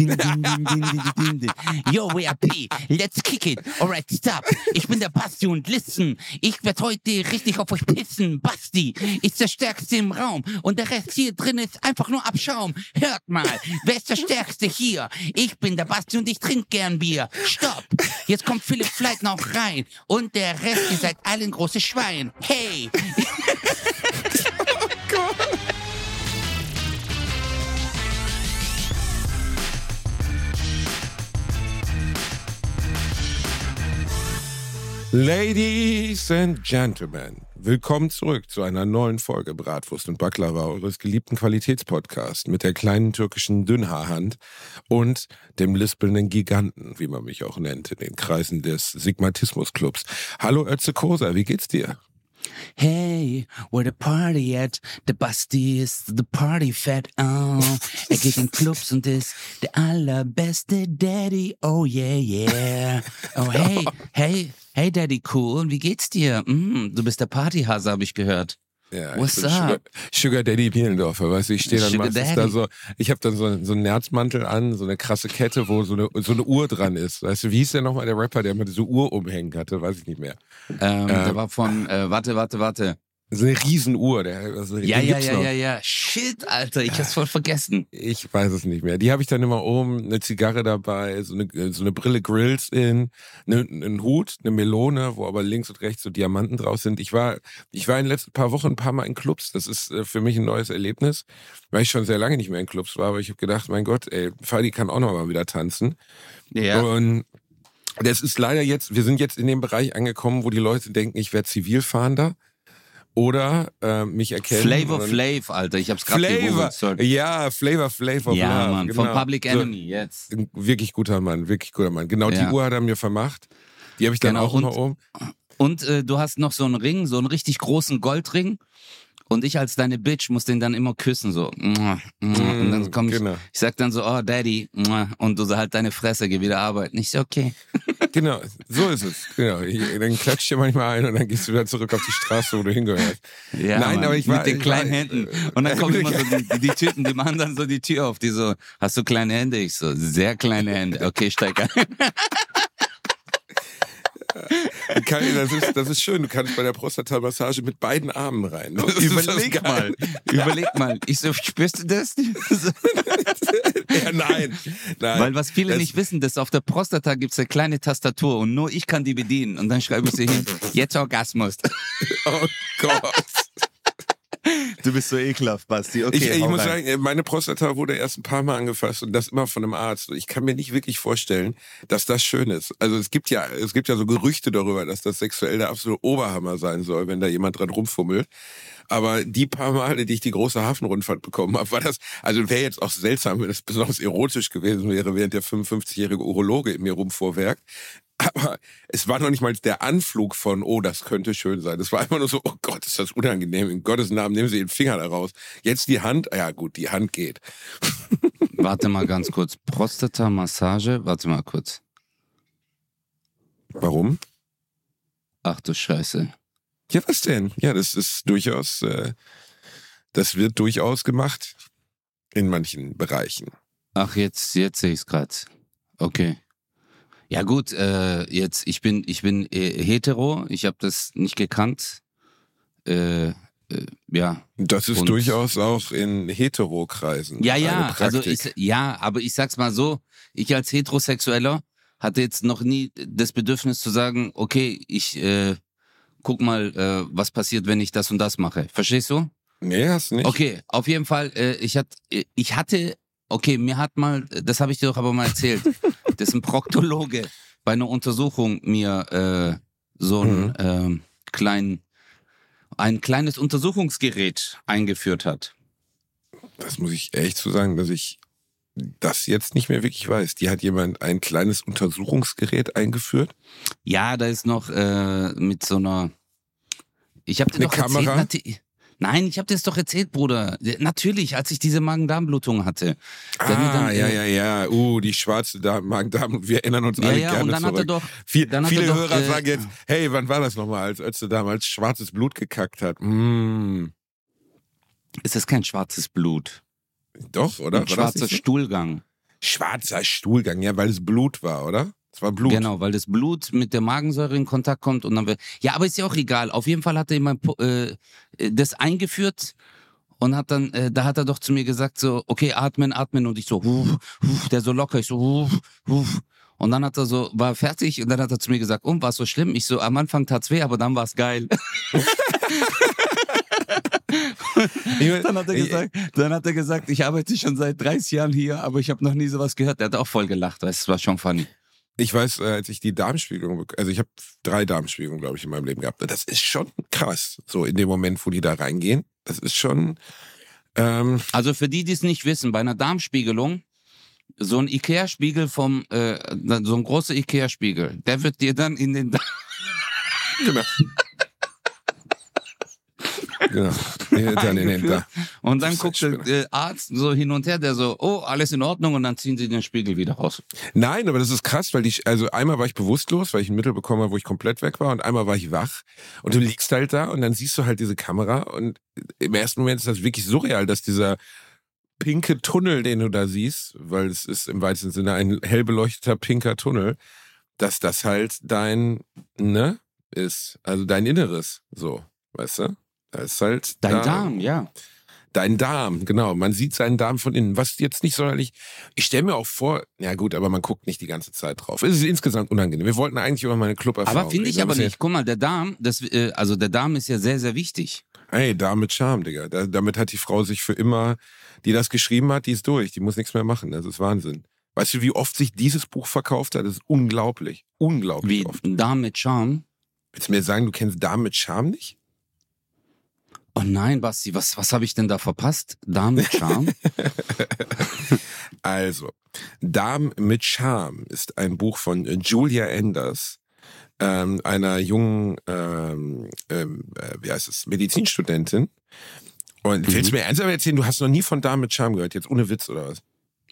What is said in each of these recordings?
Din, din, din, din, din, din, din. Yo, WAP, let's kick it. Alright, stop. Ich bin der Basti und listen. Ich werd heute richtig auf euch pissen. Basti ist der Stärkste im Raum und der Rest hier drin ist einfach nur Abschaum. Hört mal, wer ist der Stärkste hier? Ich bin der Basti und ich trinke gern Bier. Stopp. Jetzt kommt Philipp Fleit noch rein und der Rest, ihr seid alle ein großes Schwein. Hey. Ladies and Gentlemen, willkommen zurück zu einer neuen Folge Bratwurst und Baklava eures geliebten Qualitätspodcasts mit der kleinen türkischen Dünnhaarhand und dem lispelnden Giganten, wie man mich auch nennt, in den Kreisen des Sigmatismus-Clubs. Hallo Ötze Kosa, wie geht's dir? Hey, where the party at? The Basti ist the party fat. Oh, er geht in Clubs und ist der allerbeste Daddy. Oh yeah, yeah. Oh hey, hey, hey Daddy cool. Wie geht's dir? Mm, du bist der Partyhase, habe ich gehört. Ja, What's ich bin Sugar, up? Sugar Daddy Bielendorfer, weißt du, ich stehe dann Sugar meistens Daddy. da so, ich habe dann so, so einen Nerzmantel an, so eine krasse Kette, wo so eine, so eine Uhr dran ist. Weißt du, wie hieß der nochmal, der Rapper, der immer diese Uhr umhängen hatte, weiß ich nicht mehr. Ähm, der war von, äh, warte, warte, warte. So eine Riesenuhr, der, also, Ja, ja, ja, noch. ja, ja. Shit, Alter, ich hab's voll vergessen. Ich weiß es nicht mehr. Die habe ich dann immer oben, eine Zigarre dabei, so eine, so eine Brille Grills in, ne, einen Hut, eine Melone, wo aber links und rechts so Diamanten drauf sind. Ich war, ich war in den letzten paar Wochen ein paar Mal in Clubs. Das ist äh, für mich ein neues Erlebnis, weil ich schon sehr lange nicht mehr in Clubs war. Aber ich habe gedacht, mein Gott, ey, Fadi kann auch noch mal wieder tanzen. Ja. Und das ist leider jetzt, wir sind jetzt in dem Bereich angekommen, wo die Leute denken, ich wäre Zivilfahrender oder äh, mich erkennen. Flavor Flav, Alter, ich hab's gerade Flavor, ja, Flavor Flavor. Ja, Mann, von genau. Public So, Enemy, jetzt. ein wirklich guter Mann, wirklich guter Mann. Genau Ja. die Uhr hat er mir vermacht. Die habe ich dann Genau, auch immer und- oben. Und äh, du hast noch so einen Ring, so einen richtig großen Goldring. Und ich als deine Bitch muss den dann immer küssen, so. Und dann komm ich, genau. ich sag dann so, oh Daddy, und du so halt deine Fresse, geh wieder arbeiten. Ich so, okay. Genau, so ist es. Genau. Dann klatscht dir manchmal ein und dann gehst du wieder zurück auf die Straße, wo du hingehörst. Ja, Nein, Mann, aber ich war- mit den kleinen war- Händen. Und dann kommen immer so die, die Typen, die machen dann so die Tür auf, die so, hast du kleine Hände? Ich so, sehr kleine Hände. Okay, steig ein. Das ist, das ist schön. Du kannst bei der Prostata-Massage mit beiden Armen rein. Das Überleg mal, überleg mal. Ich so, spürst du das? Ja, nein, nein. Weil was viele Das- nicht wissen, dass auf der Prostata gibt's eine kleine Tastatur und nur ich kann die bedienen. Und dann schreibe ich sie hin, jetzt Orgasmus. Oh Gott. Du bist so ekelhaft, Basti. Okay, ich ich muss rein. sagen, meine Prostata wurde erst ein paar Mal angefasst und das immer von einem Arzt. Ich kann mir nicht wirklich vorstellen, dass das schön ist. Also es gibt ja, es gibt ja so Gerüchte darüber, dass das sexuell der absolute Oberhammer sein soll, wenn da jemand dran rumfummelt. Aber die paar Male, die ich die große Hafenrundfahrt bekommen habe, war das, also wäre jetzt auch seltsam, wenn das besonders erotisch gewesen wäre, während der 55-jährige Urologe in mir rumvorwerkt. Aber es war noch nicht mal der Anflug von, oh, das könnte schön sein. Es war einfach nur so, oh Gott, ist das unangenehm. In Gottes Namen nehmen Sie den Finger da raus. Jetzt die Hand, ja gut, die Hand geht. Warte mal ganz kurz. Prostata-Massage, warte mal kurz. Warum? Ach du Scheiße. Ja, was denn? Ja, das ist durchaus, äh, das wird durchaus gemacht in manchen Bereichen. Ach, jetzt, jetzt sehe ich's grad. Okay. Ja gut, äh, jetzt, ich bin, ich bin äh, hetero, ich habe das nicht gekannt. Äh, äh, ja. Das ist Und- durchaus auch in Heterokreisen. Ja, ja, also ich, ja, aber ich sag's mal so, ich als Heterosexueller hatte jetzt noch nie das Bedürfnis zu sagen, okay, ich äh, guck mal, äh, was passiert, wenn ich das und das mache. Verstehst du? Nee, hast du nicht. Okay, auf jeden Fall, äh, ich, hat, äh, ich hatte, okay, mir hat mal, das habe ich dir doch aber mal erzählt, dass ein Proktologe bei einer Untersuchung mir äh, so ein Mhm. ähm, klein, ein kleines Untersuchungsgerät eingeführt hat. Das muss ich echt zu sagen, dass ich das jetzt nicht mehr wirklich weiß. Die hat jemand ein kleines Untersuchungsgerät eingeführt. Ja, da ist noch äh, mit so einer. Ich habe dir Eine doch Kamera? erzählt. Nein, ich habe dir das doch erzählt, Bruder. Natürlich, als ich diese Magen-Darm-Blutung hatte. Ah, dann, ja, äh, ja, ja. Uh, die schwarze da Magen-Darm. Wir erinnern uns Ja, alle ja, gerne und dann hat er zurück. doch. Viel, dann viele doch, Hörer äh, sagen jetzt, hey, wann war das nochmal, als Ötze damals schwarzes Blut gekackt hat? Mm, Ist das kein schwarzes Blut? Doch, oder? Ein War schwarzer? Stuhlgang. Schwarzer Stuhlgang, ja, weil es Blut war, oder? Es war Blut. Genau, weil das Blut mit der Magensäure in Kontakt kommt und dann wird. Ja, aber ist ja auch egal. Auf jeden Fall hat er immer äh, das eingeführt und hat dann, äh, da hat er doch zu mir gesagt so, okay, atmen, atmen und ich so, huf, huf, der so locker, ich so, huf, huf. Und dann hat er so, war fertig und dann hat er zu mir gesagt, und war es so schlimm? Ich so, am Anfang tat's weh, aber dann war's geil. dann hat er gesagt, dann hat er gesagt, ich arbeite schon seit 30 Jahren hier, aber ich habe noch nie sowas gehört. Er hat auch voll gelacht, weißt, es war schon funny. Ich weiß, äh, als ich die Darmspiegelung, also ich habe drei Darmspiegelungen, glaube ich, in meinem Leben gehabt. Das ist schon krass, so in dem Moment, wo die da reingehen. Das ist schon. Ähm also für die, die es nicht wissen, bei einer Darmspiegelung, so ein Ikea-Spiegel vom, äh, so ein großer Ikea-Spiegel, der wird dir dann in den. genau. genau. Dann in den da. Und dann guckt der äh, Arzt so hin und her, der so, oh, alles in Ordnung, und dann ziehen sie den Spiegel wieder raus. Nein, aber das ist krass, weil ich, also einmal war ich bewusstlos, weil ich ein Mittel bekommen habe, wo ich komplett weg war, und einmal war ich wach. Und du liegst halt da und dann siehst du halt diese Kamera und im ersten Moment ist das wirklich surreal, dass dieser pinke Tunnel, den du da siehst, weil es ist im weitesten Sinne ein hell beleuchteter pinker Tunnel, dass das halt dein, ne, ist. Also dein Inneres, so, weißt du? Das ist halt. Dein da, Darm, ja. Dein Darm, genau. Man sieht seinen Darm von innen. Was jetzt nicht sonderlich. Ich stelle mir auch vor, ja gut, aber man guckt nicht die ganze Zeit drauf. Es ist insgesamt unangenehm. Wir wollten eigentlich über meine Club-Erfahrung Aber finde ich aber nicht. Guck mal, der Darm, das, äh, also der Darm ist ja sehr, sehr wichtig. Ey, Darm mit Charme, Digga. Da, damit hat die Frau sich für immer, die das geschrieben hat, die ist durch. Die muss nichts mehr machen. Das ist Wahnsinn. Weißt du, wie oft sich dieses Buch verkauft hat? Das ist unglaublich. Unglaublich Wie oft. Darm mit Charme. Willst du mir sagen, du kennst Darm mit Charme nicht? Oh nein, Basti, was, was habe ich denn da verpasst? Darm mit Charme? also, Darm mit Charme ist ein Buch von Julia Enders, ähm, einer jungen, ähm, ähm, äh, wie heißt es, Medizinstudentin. Und mhm. willst du mir ernsthaft erzählen, du hast noch nie von Darm mit Charme gehört, jetzt ohne Witz oder was?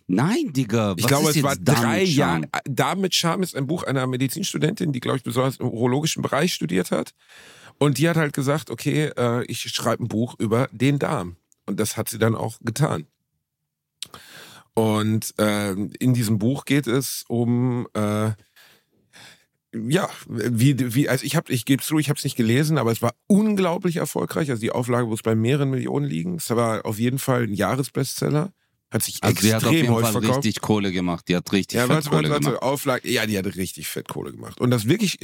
Nein, Digga. ich glaube, es war drei Jahre. Darm mit Charme ist ein Buch einer Medizinstudentin, die, glaube ich, besonders im urologischen Bereich studiert hat. Und die hat halt gesagt, okay, äh, ich schreibe ein Buch über den Darm. Und das hat sie dann auch getan. Und äh, in diesem Buch geht es um äh, ja, wie, wie, also ich habe, ich gebe zu, ich habe es nicht gelesen, aber es war unglaublich erfolgreich. Also die Auflage muss bei mehreren Millionen liegen. Es war auf jeden Fall ein Jahresbestseller. Hat sich also extrem die hat auf jeden Fall verkauft. richtig Kohle gemacht. Die hat richtig ja, fett warte, Kohle warte, gemacht. Auflage, ja, die hat richtig fett Kohle gemacht. Und das wirklich,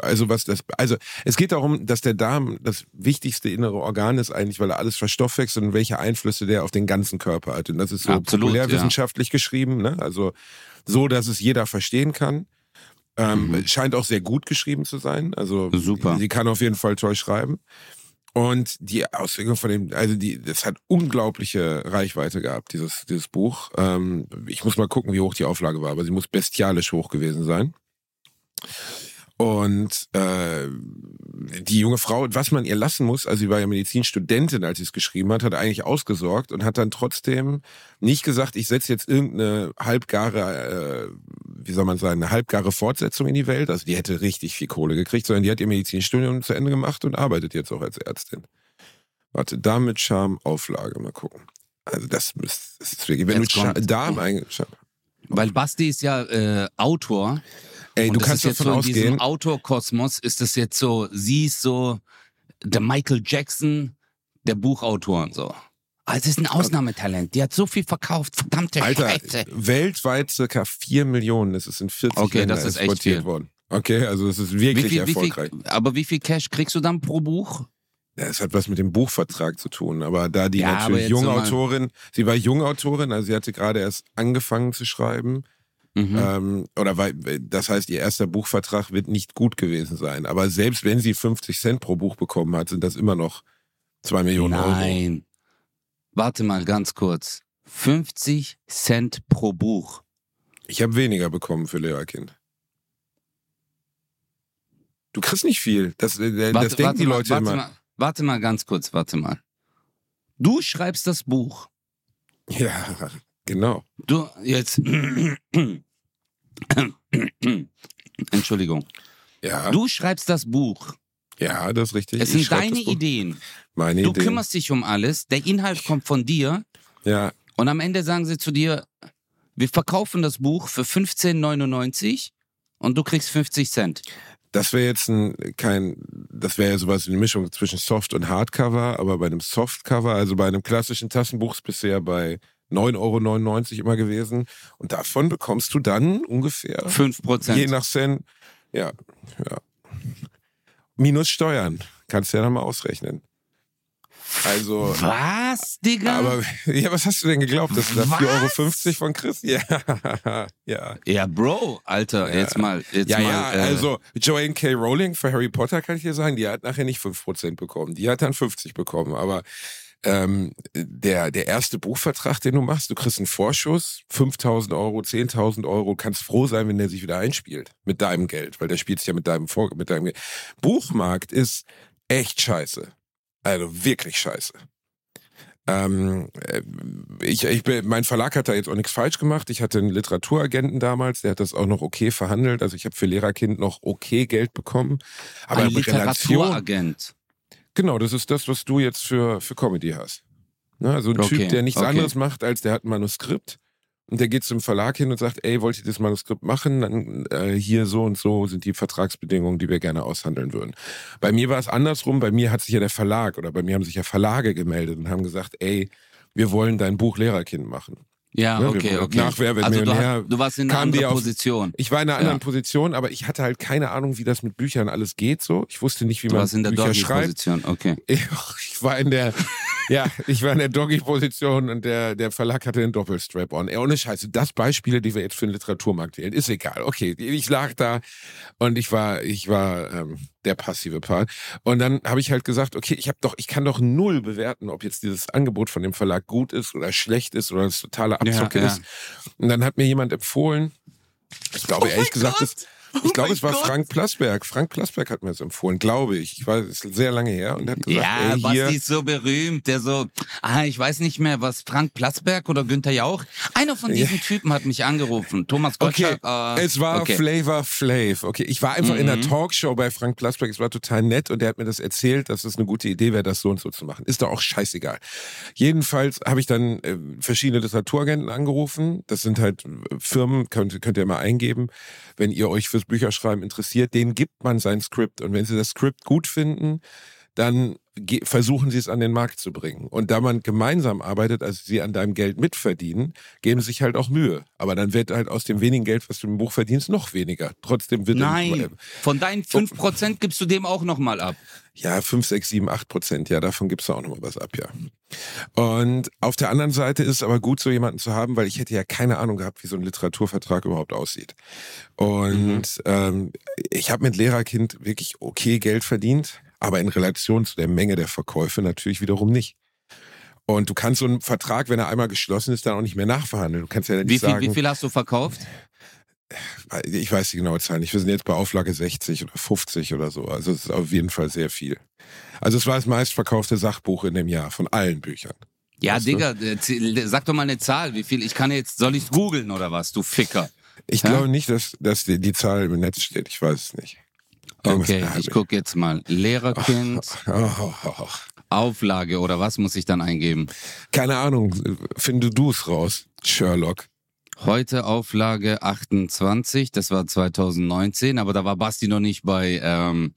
also was das, also es geht darum, dass der Darm das wichtigste innere Organ ist eigentlich, weil er alles verstoffwechselt und welche Einflüsse der auf den ganzen Körper hat. Und das ist so Absolut, populärwissenschaftlich ja. geschrieben, ne? Also so, dass es jeder verstehen kann. Ähm, mhm. Scheint auch sehr gut geschrieben zu sein. Also Super. sie kann auf jeden Fall toll schreiben. Und die Auswirkungen von dem, also die, das hat unglaubliche Reichweite gehabt, dieses, dieses Buch. Ähm, ich muss mal gucken, wie hoch die Auflage war, aber sie muss bestialisch hoch gewesen sein. Und äh, die junge Frau, was man ihr lassen muss, also sie war ja Medizinstudentin, als sie es geschrieben hat, hat eigentlich ausgesorgt und hat dann trotzdem nicht gesagt, ich setze jetzt irgendeine halbgare, äh, wie soll man sagen, eine halbgare Fortsetzung in die Welt. Also die hätte richtig viel Kohle gekriegt, sondern die hat ihr Medizinstudium zu Ende gemacht und arbeitet jetzt auch als Ärztin. Warte, damit Charme Auflage, mal gucken. Also das, wirklich, wenn jetzt du kommt, Darm eingeschaut. Weil Basti ist ja äh, Autor Ey, du kannst jetzt davon so ausgehen. In diesem Autorkosmos ist das jetzt so, sie ist so der Michael Jackson der Buchautoren so. Also es ist ein Ausnahmetalent. Die hat so viel verkauft. Verdammte Alter, Scheiße. weltweit circa 4 Millionen. Das ist in 40 Okay, Ländern das ist echt exportiert viel. worden. Okay, also das ist wirklich Wie viel, wie erfolgreich. viel, aber wie viel Cash kriegst du dann pro Buch? Es hat was mit dem Buchvertrag zu tun. Aber da die Ja, natürlich junge Autorin, sie war junge Autorin, also sie hatte gerade erst angefangen zu schreiben. Mhm. Ähm, oder weil, das heißt, ihr erster Buchvertrag wird nicht gut gewesen sein. Aber selbst wenn sie 50 Cent pro Buch bekommen hat, sind das immer noch 2 Millionen Euro. Nein. Warte mal ganz kurz. 50 Cent pro Buch. Ich habe weniger bekommen für Lehrerkind. Du kriegst nicht viel. Das, äh, das denken die mal, Leute warte immer. Mal, warte mal ganz kurz, warte mal. Du schreibst das Buch. Ja, genau. Du, jetzt. Entschuldigung. Ja, Du schreibst das Buch. ja, das ist richtig. Es sind deine. Ideen. Meine Du Ideen. kümmerst dich um alles. Der Inhalt kommt von dir. Ja, Und am Ende sagen sie zu dir, wir verkaufen das Buch für 15,99 und du kriegst 50 Cent. Das wäre jetzt ein, kein, das wäre ja sowas wie eine Mischung zwischen Soft und Hardcover, aber bei einem Softcover, also bei einem klassischen Tassenbuch ist bisher bei 9,99 Euro immer gewesen. Und davon bekommst du dann ungefähr 5 Prozent. Je nach Cent, ja, ja. Minus Steuern. Kannst du ja dann mal ausrechnen. Also. Was, Digga? Aber, ja, was hast du denn geglaubt? Das ist 4,50 Euro von Chris? Ja, ja. Ja, Bro, Alter, ja. jetzt mal. Jetzt ja, mal, ja, äh, also Joanne K. Rowling für Harry Potter kann ich dir sagen, die hat nachher nicht 5% bekommen. Die hat dann 50 bekommen. Aber ähm, der, der erste Buchvertrag, den du machst, du kriegst einen Vorschuss, 5000 Euro, 10.000 Euro, kannst froh sein, wenn der sich wieder einspielt. Mit deinem Geld, weil der spielt sich ja mit deinem, Vor mit deinem Geld. Buchmarkt ist echt scheiße. Also wirklich scheiße. Ähm, äh, ich, ich bin, mein Verlag hat da jetzt auch nichts falsch gemacht. Ich hatte einen Literaturagenten damals, der hat das auch noch okay verhandelt. Also ich habe für Lehrerkind noch okay Geld bekommen. Aber ein Literaturagent. genau, das ist das, was du jetzt für, für Comedy hast. Ne? Also ein Okay, Typ, der nichts okay. anderes macht, als der hat ein Manuskript und der geht zum Verlag hin und sagt, ey, wollt ihr das Manuskript machen? Dann äh, hier so und so sind die Vertragsbedingungen, die wir gerne aushandeln würden. Bei mir war es andersrum. Bei mir hat sich ja der Verlag oder bei mir haben sich ja Verlage gemeldet und haben gesagt, ey, wir wollen dein Buch Lehrerkind machen. Ja, Ja, okay, wir- okay. nach Wer wird also du, hast, du warst in einer anderen auf- Position. Ich war in einer anderen Ja. Position, aber ich hatte halt keine Ahnung, wie das mit Büchern alles geht. So, ich wusste nicht, wie Du man warst in der Bücher schreibt. Doggy-Position, okay. Ich, ich war in der, ja, ich war in der Doggy-Position und der, der Verlag hatte den Doppelstrap-on. Ey, ohne Scheiße, das Beispiele, die wir jetzt für den Literaturmarkt wählen, ist egal. Okay, ich lag da und ich war, ich war ähm, der passive Part. Und dann habe ich halt gesagt, okay, ich habe doch, ich kann doch null bewerten, ob jetzt dieses Angebot von dem Verlag gut ist oder schlecht ist oder das totale Abzocke Ja, ja. ist. Und dann hat mir jemand empfohlen, ich glaube Oh ehrlich gesagt, Gott! es, Oh ich glaube, es war Gott! Frank Plasberg. Frank Plasberg hat mir das empfohlen, glaube ich. Ich weiß, es ist sehr lange her und hat gesagt, Ja, ey, hier, Basti ist so berühmt, der so, ah, ich weiß nicht mehr, was Frank Platzberg oder Günther Jauch. Einer von diesen Typen hat mich angerufen. Thomas Okay, Gottschalk. äh, es war okay. Flavor Flav. Okay, ich war einfach in der Mhm. Talkshow bei Frank Plasberg. Es war total nett und der hat mir das erzählt, dass es eine gute Idee wäre, das so und so zu machen. Ist doch auch scheißegal. Jedenfalls habe ich dann äh, verschiedene Literaturagenten angerufen. Das sind halt äh, Firmen, könnt, könnt ihr mal eingeben, wenn ihr euch fürs Bücherschreiben interessiert. Denen gibt man sein Skript und wenn sie das Skript gut finden, dann versuchen sie es an den Markt zu bringen. Und da man gemeinsam arbeitet, also sie an deinem Geld mitverdienen, geben sie sich halt auch Mühe. Aber dann wird halt aus dem wenigen Geld, was du im Buch verdienst, noch weniger. Trotzdem wird Nein, von deinen 5% gibst du dem auch nochmal ab. ja, 5, 6, 7, 8 Prozent, ja, davon gibst du auch nochmal was ab, ja. Und auf der anderen Seite ist es aber gut, so jemanden zu haben, weil ich hätte ja keine Ahnung gehabt, wie so ein Literaturvertrag überhaupt aussieht. Und ähm, ich habe mit Lehrerkind wirklich okay Geld verdient, aber in Relation zu der Menge der Verkäufe natürlich wiederum nicht. Und du kannst so einen Vertrag, wenn er einmal geschlossen ist, dann auch nicht mehr nachverhandeln. Du kannst ja nicht Wie viel, sagen, wie viel hast du verkauft? ich weiß die genaue Zahl nicht. Wir sind jetzt bei Auflage 60 oder 50 oder so. Also es ist auf jeden Fall sehr viel. Also es war das meistverkaufte Sachbuch in dem Jahr von allen Büchern. Ja, Weißt du? Digga, äh, z- sag doch mal eine Zahl. Wie viel? Ich kann jetzt, soll ich's googeln oder was, du Ficker? Ich Ja? glaube nicht, dass, dass die, die Zahl im Netz steht. Ich weiß es nicht. Okay, ich hab guck jetzt mal. Lehrerkind, Oh, oh, oh, oh. Auflage oder was muss ich dann eingeben? Keine Ahnung. Finde du es raus, Sherlock. Heute Auflage 28, das war 2019, aber da war Basti noch nicht bei ähm,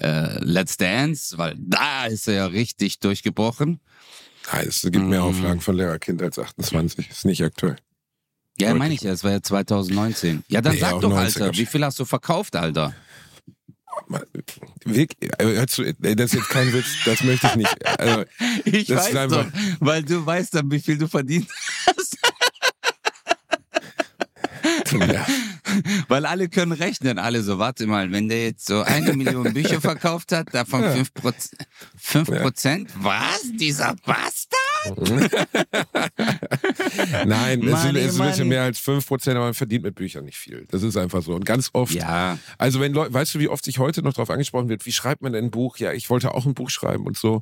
äh, Let's Dance, weil da ist er ja richtig durchgebrochen. Nein, es gibt mehr Mhm. Auflagen von Lehrerkind als 28. Ist nicht aktuell. Ja, meine ich ja, es war ja 2019. Ja, dann Nee, sag doch, 90er Alter, wie viel hast du verkauft, Alter? Wirklich, ey, das ist jetzt kein Witz, das möchte ich nicht. Also, Ich weiß einfach- doch, weil du weißt dann, wie viel du verdient hast. ja. Weil alle können rechnen, alle so, warte mal, wenn der jetzt so eine Million Bücher verkauft hat, davon Ja. fünf Prozent, fünf Prozent? Was? Dieser Bastard? Nein, es sind, es ist ein bisschen mehr als 5%, aber man verdient mit Büchern nicht viel. Das ist einfach so. Und ganz oft, Ja, also wenn Leute, weißt du, wie oft sich heute noch darauf angesprochen wird, wie schreibt man denn ein Buch? Ja, ich wollte auch ein Buch schreiben und so.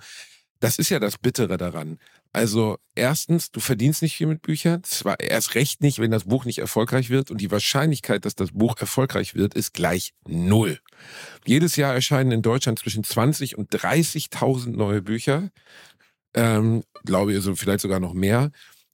Das ist ja das Bittere daran. Also erstens, du verdienst nicht viel mit Büchern. Zwar erst recht nicht, wenn das Buch nicht erfolgreich wird. Und die Wahrscheinlichkeit, dass das Buch erfolgreich wird, ist gleich null. Jedes Jahr erscheinen in Deutschland zwischen 20 und 30.000 neue Bücher. Ähm, glaube ich, also vielleicht sogar noch mehr.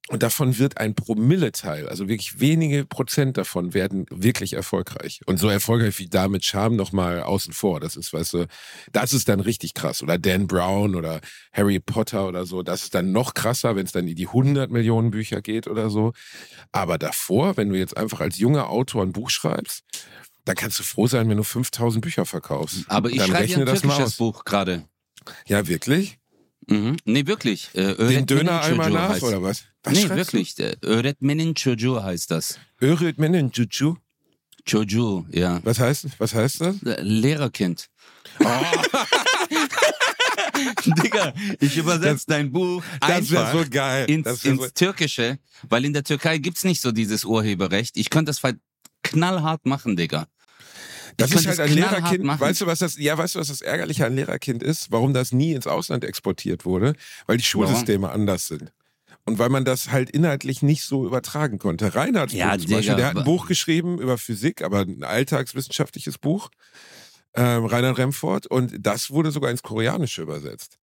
Und davon wird ein Promilleteil, also wirklich wenige Prozent davon werden wirklich erfolgreich. Und so erfolgreich wie damit Charme nochmal außen vor. Das ist, weißt du, das ist dann richtig krass. Oder Dan Brown oder Harry Potter oder so. Das ist dann noch krasser, wenn es dann in die 100 Millionen Bücher geht oder so. Aber davor, wenn du jetzt einfach als junger Autor ein Buch schreibst, dann kannst du froh sein, wenn du 5000 Bücher verkaufst. Aber ich dann schreibe rechne ja ein das mal aus. Buch gerade. Ja, wirklich? Mhm. Nee, wirklich. Äh, Den Döner einmal Çocuğu nach heißt- oder was? was Nee, wirklich. Öğretmenin Çocuğu heißt das. Du? Öğretmenin Juju? Çocuğu, ja. Was heißt, was heißt das? Äh, Lehrerkind. Oh. Digga, ich übersetze dein Buch Das wäre einfach so geil. ins, ins so, Türkische, weil in der Türkei gibt's nicht so dieses Urheberrecht. Ich könnte das knallhart machen, Digga. Das ist halt ein Lehrerkind. machen. Weißt du, was das, ja, weißt du, was das Ärgerliche an Lehrerkind ist? Warum das nie ins Ausland exportiert wurde? Weil die Schulsysteme anders sind. Und weil man das halt inhaltlich nicht so übertragen konnte. Reinhards Ja, zum Beispiel, der hat ein Buch geschrieben über Physik, aber ein alltagswissenschaftliches Buch. Ähm, Reinhard Remford. Und das wurde sogar ins Koreanische übersetzt.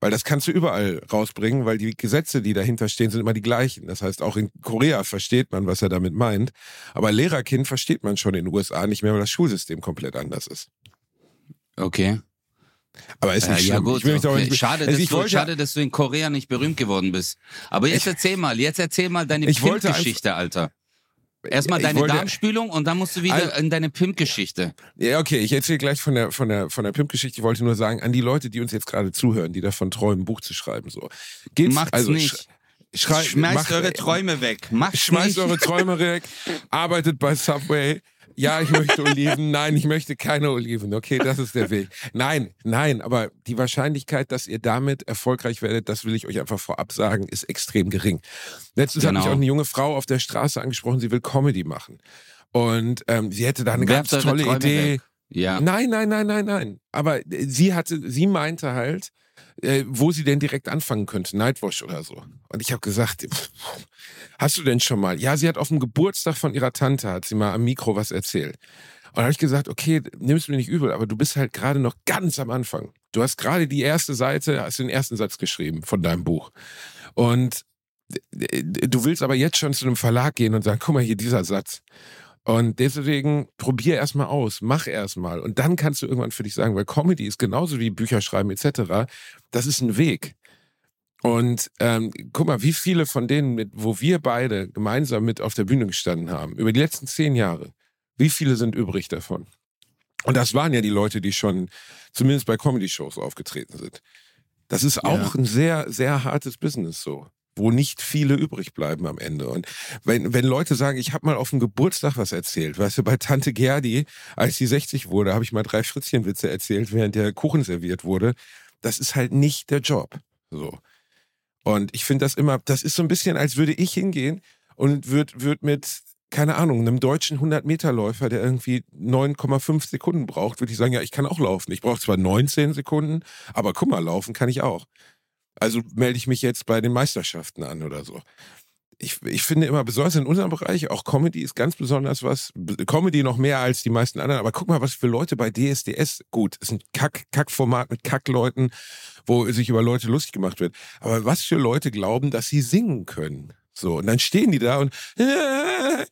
Weil das kannst du überall rausbringen, weil die Gesetze, die dahinter stehen, sind immer die gleichen. Das heißt, auch in Korea versteht man, was er damit meint. Aber Lehrerkind versteht man schon in den USA nicht mehr, weil das Schulsystem komplett anders ist. Okay. Aber ist Äh, nicht ja schlimm. gut, ich okay. nicht schade, also dass ich du, wollte, schade, dass du in Korea nicht berühmt geworden bist. Aber jetzt erzähl mal, jetzt erzähl mal deine Ich Pimp-Geschichte, Alter. Erstmal deine wollte- Darmspülung und dann musst du wieder Also- in deine Pimp-Geschichte. Ja, okay, ich erzähle gleich von der, von der, von der Pimp-Geschichte. Ich wollte nur sagen, an die Leute, die uns jetzt gerade zuhören, die davon träumen, ein Buch zu schreiben, so. Geht's, Macht's also, nicht. Schrei, Schmeißt macht- eure Träume weg. Macht's Schmeißt nicht. eure Träume weg, arbeitet bei Subway. Ja, ich möchte Oliven. Nein, ich möchte keine Oliven. Okay, das ist der Weg. Nein, nein, aber die Wahrscheinlichkeit, dass ihr damit erfolgreich werdet, das will ich euch einfach vorab sagen, ist extrem gering. Letztens hat mich Genau. auch eine junge Frau auf der Straße angesprochen, sie will Comedy machen. Und ähm, sie hätte da eine Werft ganz tolle Träume Idee. weg. Ja. Nein, nein, nein, nein, nein. Aber äh, sie hatte, sie meinte halt, äh, wo sie denn direkt anfangen könnte, Nightwash oder so. Und ich habe gesagt, hast du denn schon mal? Ja, sie hat auf dem Geburtstag von ihrer Tante, hat sie mal am Mikro was erzählt. Und da habe ich gesagt, okay, nimm's mir nicht übel, aber du bist halt gerade noch ganz am Anfang. Du hast gerade die erste Seite, hast den ersten Satz geschrieben von deinem Buch. Und du willst aber jetzt schon zu einem Verlag gehen und sagen, guck mal hier, dieser Satz. Und deswegen probier erstmal aus, mach erstmal und dann kannst du irgendwann für dich sagen, weil Comedy ist genauso wie Bücher schreiben etc. Das ist ein Weg. Und ähm, guck mal, wie viele von denen, mit, wo wir beide gemeinsam mit auf der Bühne gestanden haben, über die letzten zehn Jahre, wie viele sind übrig davon? Und das waren ja die Leute, die schon zumindest bei Comedy-Shows aufgetreten sind. Das ist auch ein sehr, sehr hartes Business so, wo nicht viele übrig bleiben am Ende. Und wenn, wenn Leute sagen, ich habe mal auf dem Geburtstag was erzählt, weißt du, bei Tante Gerdi, als sie 60 wurde, habe ich mal drei Fritzchenwitze erzählt, während der Kuchen serviert wurde. Das ist halt nicht der Job. So. Und ich finde das immer, das ist so ein bisschen, als würde ich hingehen und würde würd mit, keine Ahnung, einem deutschen 100-Meter-Läufer, der irgendwie 9,5 Sekunden braucht, würde ich sagen, ja, ich kann auch laufen. Ich brauche zwar 19 Sekunden, aber guck mal, laufen kann ich auch. Also melde ich mich jetzt bei den Meisterschaften an oder so. Ich, ich finde immer, besonders in unserem Bereich, auch Comedy ist ganz besonders was. Comedy noch mehr als die meisten anderen, aber guck mal, was für Leute bei DSDS, gut, ist ein Kack, Kackformat mit Kackleuten, wo sich über Leute lustig gemacht wird. Aber was für Leute glauben, dass sie singen können? So, und dann stehen die da und I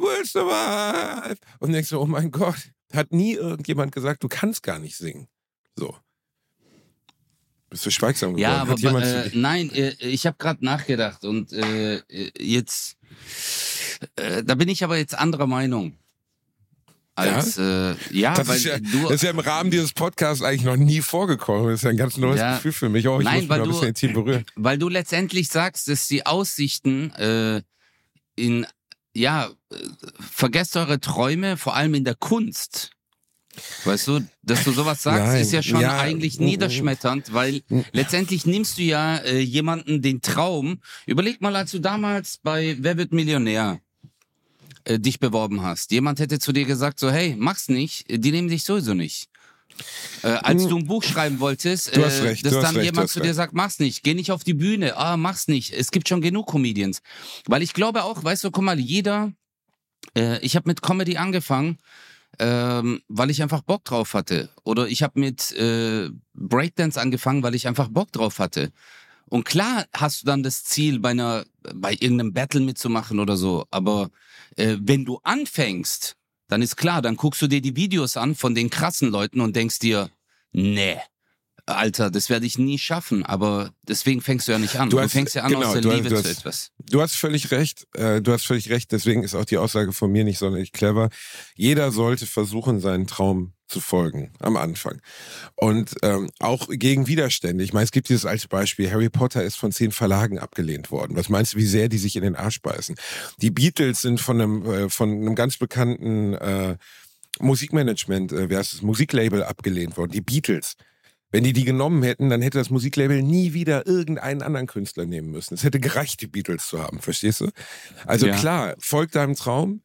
will survive. Und denkst so, oh mein Gott, hat nie irgendjemand gesagt, du kannst gar nicht singen. So. Bist du schweigsam geworden? Ja, aber äh, nein, äh, ich habe gerade nachgedacht und äh, jetzt, äh, da bin ich aber jetzt anderer Meinung. Als, ja, äh, ja das, ist ja, du, das ist ja im Rahmen dieses Podcasts eigentlich noch nie vorgekommen. Das ist ja ein ganz neues Ja. Gefühl für mich. Oh, ich Nein, muss mich weil noch ein du- bisschen intim berühren. weil du letztendlich sagst, dass die Aussichten äh, in, ja, vergesst eure Träume, vor allem in der Kunst. Weißt du, dass du sowas sagst, Nein, ist ja schon ja, eigentlich niederschmetternd, weil letztendlich nimmst du ja äh, jemanden den Traum. Überleg mal, als du damals bei Wer wird Millionär äh, dich beworben hast. Jemand hätte zu dir gesagt, so, hey, mach's nicht, die nehmen dich sowieso nicht. Äh, als du ein Buch schreiben wolltest, äh, recht, dass dann recht, jemand zu dir sagt, mach's nicht, geh nicht auf die Bühne, ah, mach's nicht. Es gibt schon genug Comedians. Weil ich glaube auch, weißt du, guck mal, jeder, äh, ich habe mit Comedy angefangen, ähm, weil ich einfach Bock drauf hatte. Oder ich habe mit äh, Breakdance angefangen, weil ich einfach Bock drauf hatte. Und klar hast du dann das Ziel, bei einer, bei irgendeinem Battle mitzumachen oder so. Aber äh, wenn du anfängst, dann ist klar, dann guckst du dir die Videos an von den krassen Leuten und denkst dir, nee, Alter, das werde ich nie schaffen, aber deswegen fängst du ja nicht an. Du, hast, du fängst ja an genau, aus der Liebe hast, zu etwas. Du hast völlig recht, äh, du hast völlig recht, deswegen ist auch die Aussage von mir nicht sonderlich clever. Jeder sollte versuchen, seinen Traum zu folgen am Anfang. Und ähm, auch gegen Widerstände. Ich meine, es gibt dieses alte Beispiel, Harry Potter ist von zehn Verlagen abgelehnt worden. Was meinst du, wie sehr die sich in den Arsch beißen? Die Beatles sind von einem, äh, von einem ganz bekannten äh, Musikmanagement, äh, wer heißt das, Musiklabel abgelehnt worden. Die Beatles. Wenn die die genommen hätten, dann hätte das Musiklabel nie wieder irgendeinen anderen Künstler nehmen müssen. Es hätte gereicht, die Beatles zu haben, verstehst du? Also ja. klar, folg deinem Traum,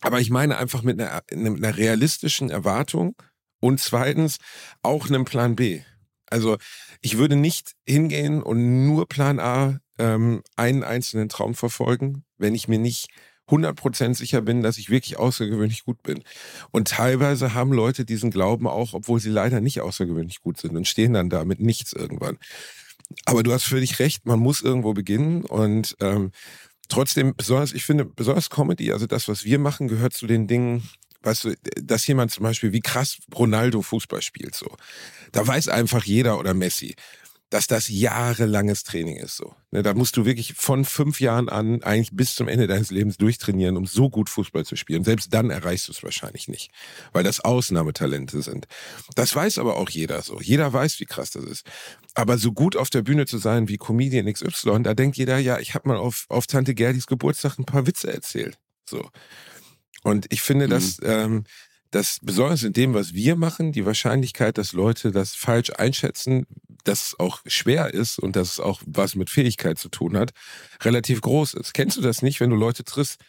aber ich meine einfach mit einer, mit einer realistischen Erwartung und zweitens auch einem Plan B. Also ich würde nicht hingehen und nur Plan A ähm, einen einzelnen Traum verfolgen, wenn ich mir nicht 100% sicher bin, dass ich wirklich außergewöhnlich gut bin. Und teilweise haben Leute diesen Glauben auch, obwohl sie leider nicht außergewöhnlich gut sind und stehen dann da mit nichts irgendwann. Aber du hast völlig recht, man muss irgendwo beginnen und ähm, trotzdem, besonders, ich finde, besonders Comedy, also das, was wir machen, gehört zu den Dingen, weißt du, dass jemand zum Beispiel, wie krass Ronaldo Fußball spielt, so. Da weiß einfach jeder oder Messi dass das jahrelanges Training ist. So. Ne, da musst du wirklich von fünf Jahren an eigentlich bis zum Ende deines Lebens durchtrainieren, um so gut Fußball zu spielen. Selbst dann erreichst du es wahrscheinlich nicht, weil das Ausnahmetalente sind. Das weiß aber auch jeder so. Jeder weiß, wie krass das ist. Aber so gut auf der Bühne zu sein wie Comedian XY, da denkt jeder, ja, ich habe mal auf, auf Tante Gerdis Geburtstag ein paar Witze erzählt. So. Und ich finde, mhm. dass ähm, dass besonders in dem, was wir machen, die Wahrscheinlichkeit, dass Leute das falsch einschätzen, dass es auch schwer ist und dass es auch was mit Fähigkeit zu tun hat, relativ groß ist. Kennst du das nicht, wenn du Leute triffst,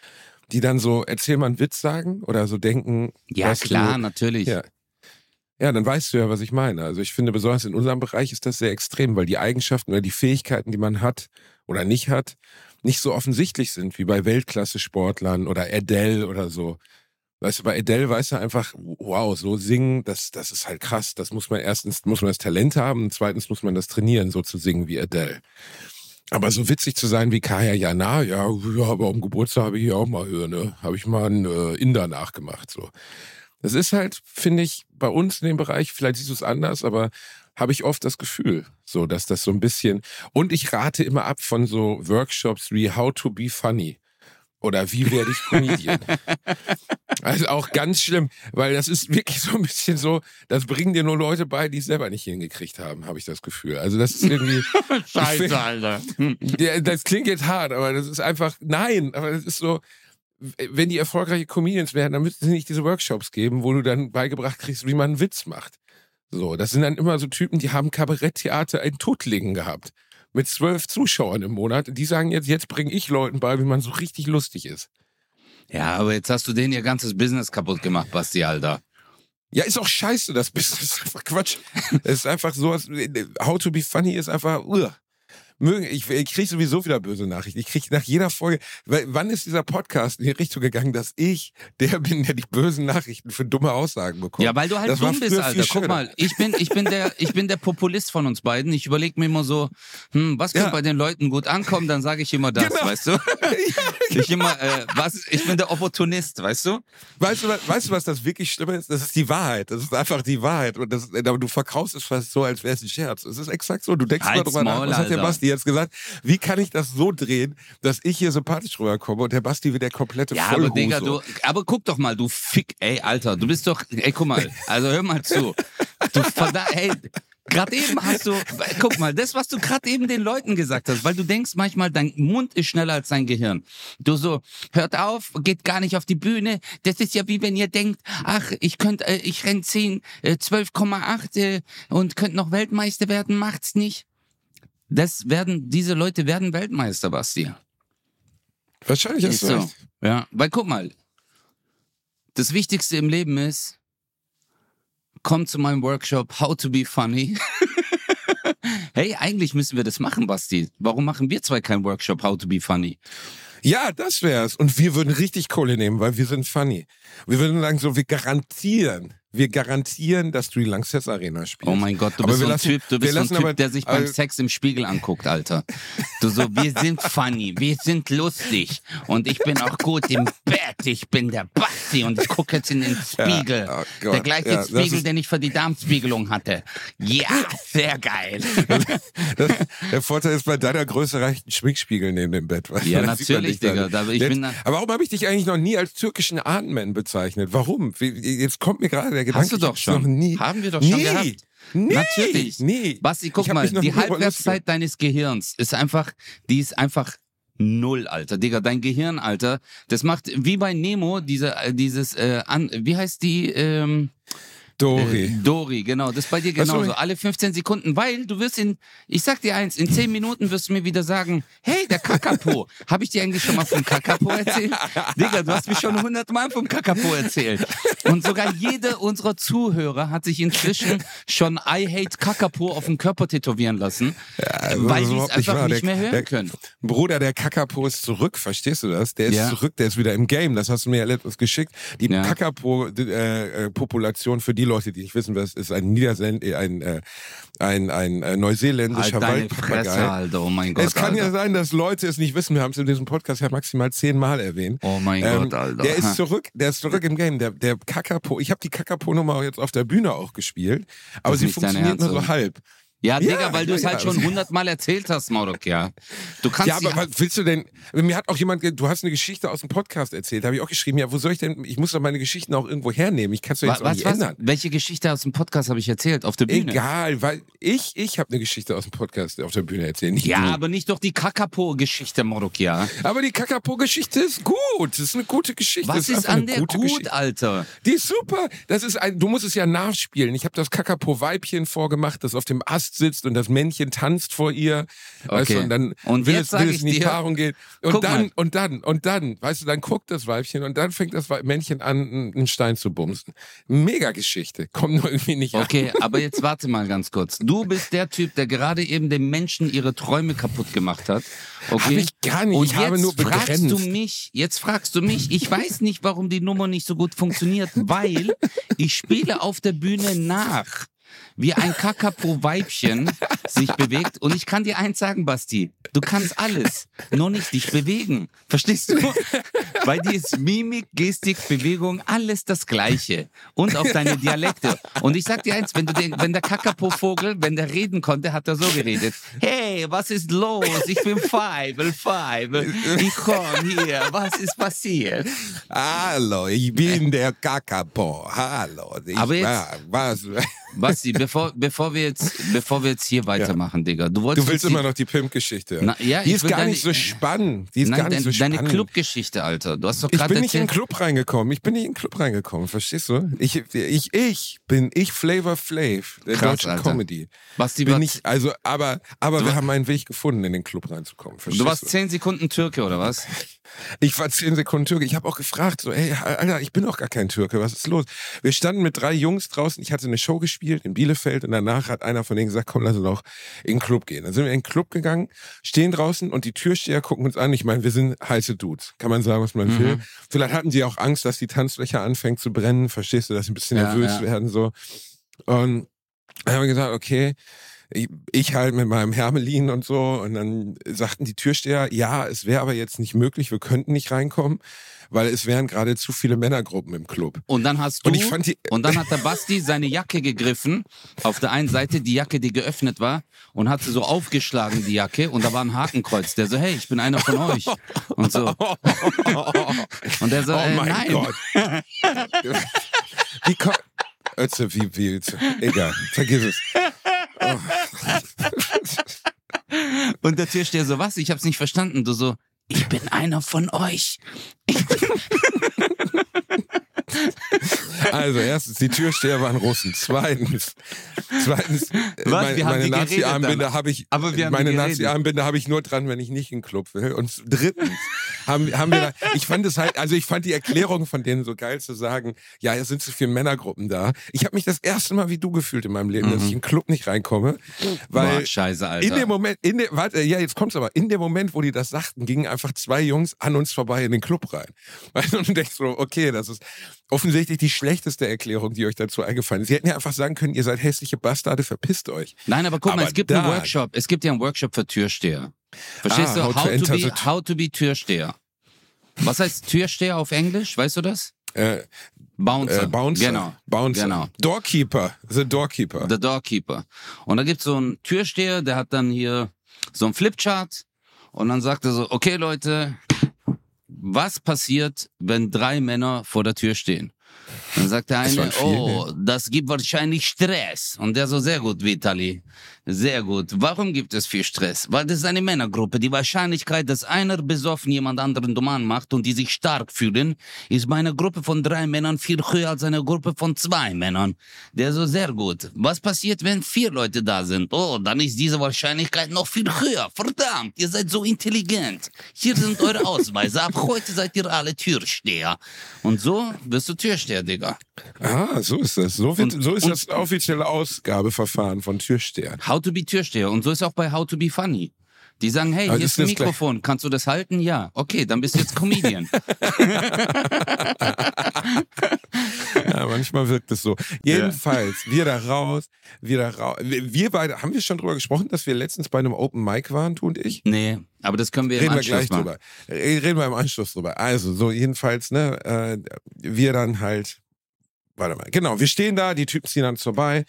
die dann so, erzähl mal einen Witz sagen oder so denken? Ja, klar, du, natürlich. Ja. ja, dann weißt du ja, was ich meine. Also ich finde, besonders in unserem Bereich ist das sehr extrem, weil die Eigenschaften oder die Fähigkeiten, die man hat oder nicht hat, nicht so offensichtlich sind wie bei Weltklasse-Sportlern oder Adele oder so. Weißt du, bei Adele weißt du einfach, wow, so singen, das, das ist halt krass. Das muss man erstens, muss man das Talent haben und zweitens muss man das trainieren, so zu singen wie Adele. Aber so witzig zu sein wie Kaya Jana, ja, aber um Geburtstag habe ich hier auch mal, ne, habe ich mal einen äh, Inder nachgemacht, so. Das ist halt, finde ich, bei uns in dem Bereich, vielleicht siehst du es anders, aber habe ich oft das Gefühl, so, dass das so ein bisschen, und ich rate immer ab von so Workshops wie How to be funny oder wie werde ich Comedian? also auch ganz schlimm, weil das ist wirklich so ein bisschen so, das bringen dir nur Leute bei, die es selber nicht hingekriegt haben, habe ich das Gefühl. Also das ist irgendwie. Scheiße, Alter. Ja, das klingt jetzt hart, aber das ist einfach, nein, aber das ist so, wenn die erfolgreiche Comedians werden, dann müssten sie nicht diese Workshops geben, wo du dann beigebracht kriegst, wie man einen Witz macht. So, das sind dann immer so Typen, die haben Kabaretttheater in Tuttlingen gehabt mit zwölf Zuschauern im Monat. Die sagen jetzt, jetzt bringe ich Leuten bei, wie man so richtig lustig ist. Ja, aber jetzt hast du denen ihr ganzes Business kaputt gemacht, Basti, Alter. Ja, ist auch scheiße, das Business ist einfach Quatsch. es ist einfach so, How to be funny ist einfach, uh mögen, ich, ich kriege sowieso wieder böse Nachrichten. Ich kriege nach jeder Folge, wann ist dieser Podcast in die Richtung gegangen, dass ich der bin, der die bösen Nachrichten für dumme Aussagen bekommt? Ja, weil du halt das dumm bist, Alter. Guck mal, ich bin, ich bin der, ich bin der Populist von uns beiden. Ich überlege mir immer so, hm, was könnte ja. bei den Leuten gut ankommen, dann sage ich immer das, genau. weißt du? ja, genau. Ich immer, äh, was, ich bin der Opportunist, weißt du? Weißt du, weißt du, was das wirklich Schlimme ist? Das ist die Wahrheit. Das ist einfach die Wahrheit. Und das, aber du verkaufst es fast so, als wäre es ein Scherz. Es ist exakt so. Du denkst Halt's mal drüber nach. Was hat der Basti die jetzt gesagt, wie kann ich das so drehen, dass ich hier sympathisch rüberkomme und der Basti wie der komplette Ja, aber Digga, du, aber guck doch mal, du Fick, ey, Alter, du bist doch, ey, guck mal, also hör mal zu. Du verdammt, ey, Gerade eben hast du, guck mal, das, was du gerade eben den Leuten gesagt hast, weil du denkst manchmal, dein Mund ist schneller als dein Gehirn. Du so, hört auf, geht gar nicht auf die Bühne. Das ist ja wie wenn ihr denkt, ach, ich könnte, äh, ich renn 10, äh, 12,8 äh, und könnte noch Weltmeister werden, macht's nicht. Das werden, diese Leute werden Weltmeister, Basti. Wahrscheinlich ist so. Ja, weil guck mal, das Wichtigste im Leben ist, komm zu meinem Workshop How to be funny. hey, eigentlich müssen wir das machen, Basti. Warum machen wir zwei keinen Workshop How to be funny? Ja, das wär's. Und wir würden richtig Kohle nehmen, weil wir sind funny. Wir würden sagen so, wir garantieren, wir garantieren, dass du die Lanxess Arena spielst. Oh mein Gott, du Aber bist so ein lassen- Typ, du bist so ein Typ, aber- der sich beim aber- Sex im Spiegel anguckt, Alter. Du so, wir sind funny, wir sind lustig und ich bin auch gut im Bett, ich bin der Basti und ich gucke jetzt in den Spiegel. oh Gott, der gleiche ja, Spiegel, ist- den ich für die Darmspiegelung hatte. Ja, sehr geil. Das, der Vorteil ist, bei deiner Größe reicht ein Schminkspiegel neben dem Bett. weißt? Ja, natürlich, Digga. Da- ich Jetzt- bin aber warum habe ich dich eigentlich noch nie als türkischen Artman bezeichnet? Warum? Jetzt kommt mir gerade der Gedanke. Hast du doch schon. Noch nie. Haben wir doch schon nee. gehabt. Nee. Natürlich. Nee. Basti, guck mal, die Halbwertszeit deines Gehirns ist einfach, die ist einfach null, Alter. Digga, dein Gehirn, Alter, das macht wie bei Nemo, diese, äh, dieses, äh, an, wie heißt die, ähm, Dori. Äh, Dori, genau. Das ist bei dir genauso. Alle 15 Sekunden, weil du wirst in, ich sag dir eins, in 10 Minuten wirst du mir wieder sagen, hey, der Kakapo. Habe ich dir eigentlich schon mal vom Kakapo erzählt? Digga, du hast mir schon 100 Mal vom Kakapo erzählt. Und sogar jeder unserer Zuhörer hat sich inzwischen schon I hate Kakapo auf dem Körper tätowieren lassen, Also, weil die es einfach wahr. nicht Der- mehr hören der, können. Bruder, der Kakapo ist zurück, verstehst du das? Der ist Ja. zurück, der ist wieder im Game. Das hast du mir ja letztens geschickt. Die Ja. Kakapo-Population, für die Leute, die nicht wissen, was ist, ein Niedersend, äh, ein, äh, ein, ein äh, Halt neuseeländischer Fresse, Waldpapagei. Alter. Oh mein Gott, Es kann ja Alter. sein, dass Leute es nicht wissen. Wir haben es in diesem Podcast ja maximal zehnmal erwähnt. Oh mein Ähm, Gott, Alter. Der ist zurück, der ist zurück im Game. Der, der Kakapo, ich habe die Kakapo-Nummer jetzt auf der Bühne auch gespielt, aber sie funktioniert nur so halb. Ja, Ja, Digga, weil du es ja, halt ja. schon 100 Mal erzählt hast, Maurok, ja. Du kannst Ja, aber was willst du denn? Mir hat auch jemand, du hast eine Geschichte aus dem Podcast erzählt, da habe ich auch geschrieben, ja, wo soll ich denn, ich muss doch meine Geschichten auch irgendwo hernehmen, ich kann es doch jetzt was, nicht was? ändern. Welche Geschichte aus dem Podcast habe ich erzählt? Auf der Bühne? Egal, weil ich, ich habe eine Geschichte aus dem Podcast auf der Bühne erzählt, Ja, du. aber nicht doch die Kakapo-Geschichte, Morok, ja. Aber die Kakapo-Geschichte ist gut, das ist eine gute Geschichte. Was das ist einfach an der gut, Geschichte. Alter? Die ist super. Das ist ein, du musst es ja nachspielen. Ich habe das Kakapo-Weibchen vorgemacht, das auf dem Ast sitzt und das Männchen tanzt vor ihr. Weißt Okay. du, und dann Und will, jetzt es, will es in die dir- Paarung gehen. Und Guck dann, mal. und dann, und dann, weißt du, dann guckt das Weibchen und dann fängt das Männchen an, einen Stein zu bumsen. Mega Geschichte. Kommt nur irgendwie nicht Okay, aber jetzt warte mal ganz kurz. Du bist der Typ, der gerade eben den Menschen ihre Träume kaputt gemacht hat. Okay? Hab ich gar nicht. Und Ich jetzt habe nur fragst begrenzt. du mich, jetzt fragst du mich, ich weiß nicht, warum die Nummer nicht so gut funktioniert, weil ich spiele auf der Bühne nach. Wie ein Kakapo-Weibchen sich bewegt. Und ich kann dir eins sagen, Basti. Du kannst alles, nur nicht dich bewegen. Verstehst du? Bei dir ist Mimik, Gestik, Bewegung, alles das Gleiche. Und auch deine Dialekte. Und ich sag dir eins, wenn, du den, wenn der Kakapo-Vogel, wenn der reden konnte, hat er so geredet. Hey, was ist los? Ich bin Feivel, Feivel. Ich komm hier. Was ist passiert? Hallo, ich bin der Kakapo. Hallo. Ich Aber jetzt- war, was, Basti, bevor, bevor, wir jetzt, bevor wir jetzt hier weitermachen, Digga. Du, wolltest du willst die- immer noch die Pimp-Geschichte. Na, ja, die ist gar deine- nicht so spannend. Die ist Nein, gar nicht dein, so deine spannend. Clubgeschichte, Alter. Du hast doch Ich bin nicht in den. Club reingekommen. Ich bin nicht in den Club reingekommen, verstehst du? Ich, ich, ich bin ich Flavor Flav der Krass, deutschen Alter. Comedy. Basti, Bin ich, also, aber, aber wir haben einen Weg gefunden, in den Club reinzukommen. Du warst zehn Sekunden Türke, oder was? Ich war zehn Sekunden Türke. Ich habe auch gefragt, so, ey, Alter, ich bin doch gar kein Türke. Was ist los? Wir standen mit drei Jungs draußen. Ich hatte eine Show gespielt in Bielefeld und danach hat einer von denen gesagt, komm, lass uns doch in den Club gehen. Dann sind wir in den Club gegangen, stehen draußen und die Türsteher gucken uns an. Ich meine, wir sind heiße Dudes. Kann man sagen, was man Mhm. will. Vielleicht hatten sie auch Angst, dass die Tanzfläche anfängt zu brennen. Verstehst du, dass sie ein bisschen Ja, nervös ja. werden, so. Und dann haben wir gesagt, okay, ich, ich halt mit meinem Hermelin und so. Und dann sagten die Türsteher, ja, es wäre aber jetzt nicht möglich, wir könnten nicht reinkommen, weil es wären gerade zu viele Männergruppen im Club. Und dann hast du. Und ich fand die- und dann hat der Basti seine Jacke gegriffen. Auf der einen Seite die Jacke, die geöffnet war, und hat sie so aufgeschlagen, die Jacke. Und da war ein Hakenkreuz. Der so, hey, ich bin einer von euch. Und so. Und der so, oh äh, mein nein. Gott. wie Ötze, wie, wie, egal, vergiss es. Und der Türsteher so, was? Ich hab's nicht verstanden. Du so, ich bin einer von euch. Also erstens, die Türsteher waren Russen. Zweitens, zweitens, äh, Was? meine, Nazi-Armbinde habe ich, meine. Nazi-Armbinde habe ich nur dran, wenn ich nicht in den Club will. Und drittens, haben, haben wir da, ich fand es halt, also ich fand die Erklärung von denen so geil zu sagen, ja, es sind zu viele Männergruppen da. Ich habe mich das erste Mal wie du gefühlt in meinem Leben, dass ich in einen Club nicht reinkomme, weil Boah, scheiße, Alter. in dem Moment, in dem, warte, ja, jetzt kommt's aber, in dem Moment, wo die das sagten, gingen einfach zwei Jungs an uns vorbei in den Club rein. Weißt du, und du denkst so, okay, das ist offensichtlich die schlechteste Erklärung, die euch dazu eingefallen ist. Sie hätten ja einfach sagen können, ihr seid hässliche Bastarde, verpisst euch. Nein, aber guck mal, Aber es gibt da- einen Workshop. Es gibt ja einen Workshop für Türsteher. Verstehst Ah, du? how to How to, enter be, how to be Türsteher. Was heißt Türsteher auf Englisch? Weißt du das? Äh, Bouncer. äh, Bouncer. Genau. Bouncer. Genau. Doorkeeper. The Doorkeeper. The Doorkeeper. Und da gibt's so einen Türsteher, der hat dann hier so einen Flipchart und dann sagt er so, okay Leute, was passiert, wenn drei Männer vor der Tür stehen? Dann sagt der eine, oh, das gibt wahrscheinlich Stress. Und der so, sehr gut, Vitali. Sehr gut. Warum gibt es viel Stress? Weil das ist eine Männergruppe. Die Wahrscheinlichkeit, dass einer besoffen jemand anderen dumm anmacht und die sich stark fühlen, ist bei einer Gruppe von drei Männern viel höher als eine Gruppe von zwei Männern. Der so, sehr gut. Was passiert, wenn vier Leute da sind? Oh, dann ist diese Wahrscheinlichkeit noch viel höher. Verdammt, ihr seid so intelligent. Hier sind eure Ausweise. Ab heute seid ihr alle Türsteher. Und so wirst du Türsteher, Digga. Ah, so ist das. So, wird, Und- so ist das offizielle Ausgabeverfahren von Türsteher. How to be Türsteher. Und so ist auch bei How to be funny. Die sagen, hey, Aber hier ist ein gleich- Mikrofon, kannst du das halten? Ja. Okay, dann bist du jetzt Comedian. Ja, manchmal wirkt es so. Jedenfalls, wir da raus, wir da raus. Wir wir beide, haben wir schon drüber gesprochen, dass wir letztens bei einem Open Mic waren, du und ich? nee, aber das können wir im Reden wir Anschluss gleich machen. drüber. Re- Reden wir im Anschluss drüber. Also, so jedenfalls, ne, äh, wir dann halt, warte mal, genau, wir stehen da, die Typen ziehen an uns vorbei.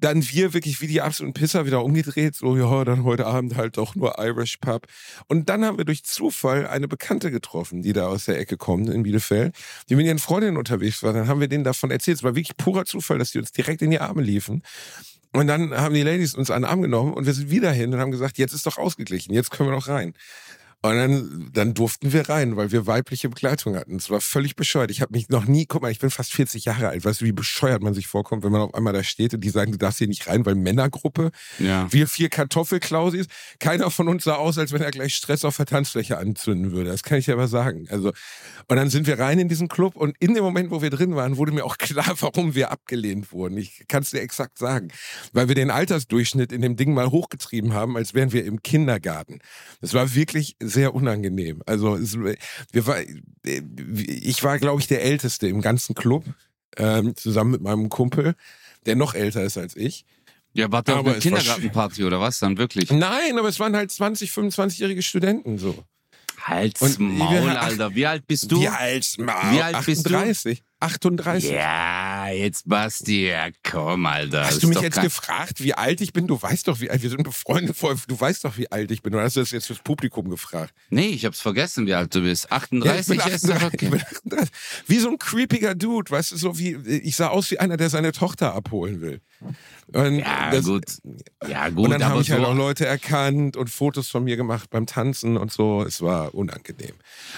Dann wir wirklich wie die absoluten Pisser wieder umgedreht, so, ja, dann heute Abend halt doch nur Irish Pub. Und dann haben wir durch Zufall eine Bekannte getroffen, die da aus der Ecke kommt in Bielefeld, die mit ihren Freundinnen unterwegs war. Dann haben wir denen davon erzählt. Es war wirklich purer Zufall, dass die uns direkt in die Arme liefen. Und dann haben die Ladies uns den Arm genommen und wir sind wieder hin und haben gesagt, jetzt ist doch ausgeglichen, jetzt können wir doch rein. Und dann, dann durften wir rein, weil wir weibliche Begleitung hatten. Es war völlig bescheuert. Ich habe mich noch nie, guck mal, ich bin fast 40 Jahre alt. Weißt du, wie bescheuert man sich vorkommt, wenn man auf einmal da steht und die sagen, du darfst hier nicht rein, weil Männergruppe. Ja. Wir vier Kartoffelklausis. Keiner von uns sah aus, als wenn er gleich Stress auf der Tanzfläche anzünden würde. Das kann ich dir aber sagen. Also, und dann sind wir rein in diesen Club und in dem Moment, wo wir drin waren, wurde mir auch klar, warum wir abgelehnt wurden. Ich kann es dir exakt sagen. Weil wir den Altersdurchschnitt in dem Ding mal hochgetrieben haben, als wären wir im Kindergarten. Das war wirklich sehr unangenehm. Also, es, wir war, ich war, glaube ich, der Älteste im ganzen Club, ähm, zusammen mit meinem Kumpel, der noch älter ist als ich. Ja, auf Aber eine war Kindergartenparty oder was dann wirklich? Nein, aber es waren halt 20, 25-jährige Studenten so. Halt's Und Maul, wir- Alter. Wie alt bist du? Wie alt? Wie alt bist du? 38. 38. Ja, jetzt Basti, ja komm, Alter. Hast du mich jetzt gefragt, wie alt ich bin? Du weißt doch, wie alt wir sind befreundet. Du weißt doch, wie alt ich bin. Oder hast du das jetzt fürs Publikum gefragt? Nee, ich hab's vergessen, wie alt du bist. Ja, 38 ich bin ist doch 38, ich okay. bin 38. Wie so ein creepiger Dude, weißt du, so wie, ich sah aus wie einer, der seine Tochter abholen will. Und Ja, das- gut. Ja, gut, Und dann habe ich halt so, auch Leute erkannt und Fotos von mir gemacht beim Tanzen und so. Es war unangenehm.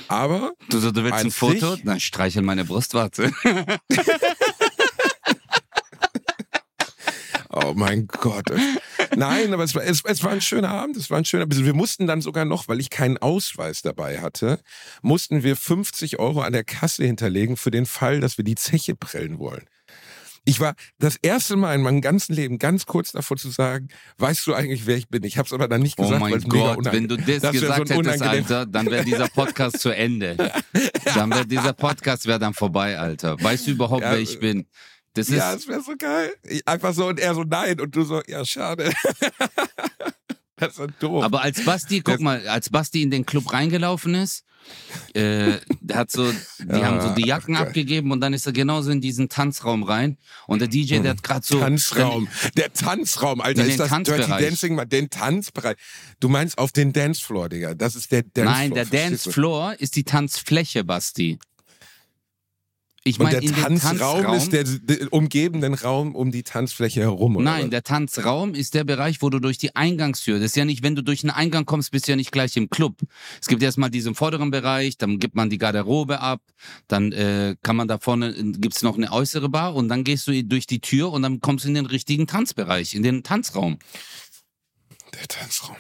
Aber du, so, du willst ein Foto? Dann streichel meine Brustwarze. Oh mein Gott. Nein, aber es war, es, es war ein schöner Abend, es war ein schöner Abend. Wir mussten dann sogar noch, weil ich keinen Ausweis dabei hatte, mussten wir 50 Euro an der Kasse hinterlegen für den Fall, dass wir die Zeche prellen wollen. Ich war das erste Mal in meinem ganzen Leben ganz kurz davor zu sagen, weißt du eigentlich, wer ich bin? Ich habe es aber dann nicht Oh gesagt, weil mein Gott, wenn du das, Das wär gesagt so hättest, Alter, dann wäre dieser Podcast zu Ende. Dann wäre dieser Podcast wäre dann vorbei, Alter. Weißt du überhaupt, Ja, wer ich bin? Das ist, Ja, es wäre so geil. Ich, einfach so und er so nein und du so, ja, schade. das ist doof. aber als Basti, guck Das- mal, als Basti in den Club reingelaufen ist, äh, hat so, die Ja, haben so die Jacken geil. abgegeben und dann ist er genauso in diesen Tanzraum rein und der DJ, der hat gerade so Tanzraum. Der Tanzraum, Alter, ist das Dirty. Dancing mal den Tanzbereich. Du meinst auf den Dancefloor, Digga. Das ist der Dancefloor. Nein, der? Dancefloor ist die Tanzfläche, Basti. Ich Und meine, der in den Tanzraum, Tanzraum ist der, der umgebenden Raum um die Tanzfläche herum. Oder Nein, was? der Tanzraum ist der Bereich, wo du durch die Eingangstür, das ist ja nicht, wenn du durch einen Eingang kommst, bist du ja nicht gleich im Club. Es gibt erstmal diesen vorderen Bereich, dann gibt man die Garderobe ab, dann äh, kann man da vorne, äh, gibt's noch eine äußere Bar und dann gehst du durch die Tür und dann kommst du in den richtigen Tanzbereich, in den Tanzraum. der Tanzraum.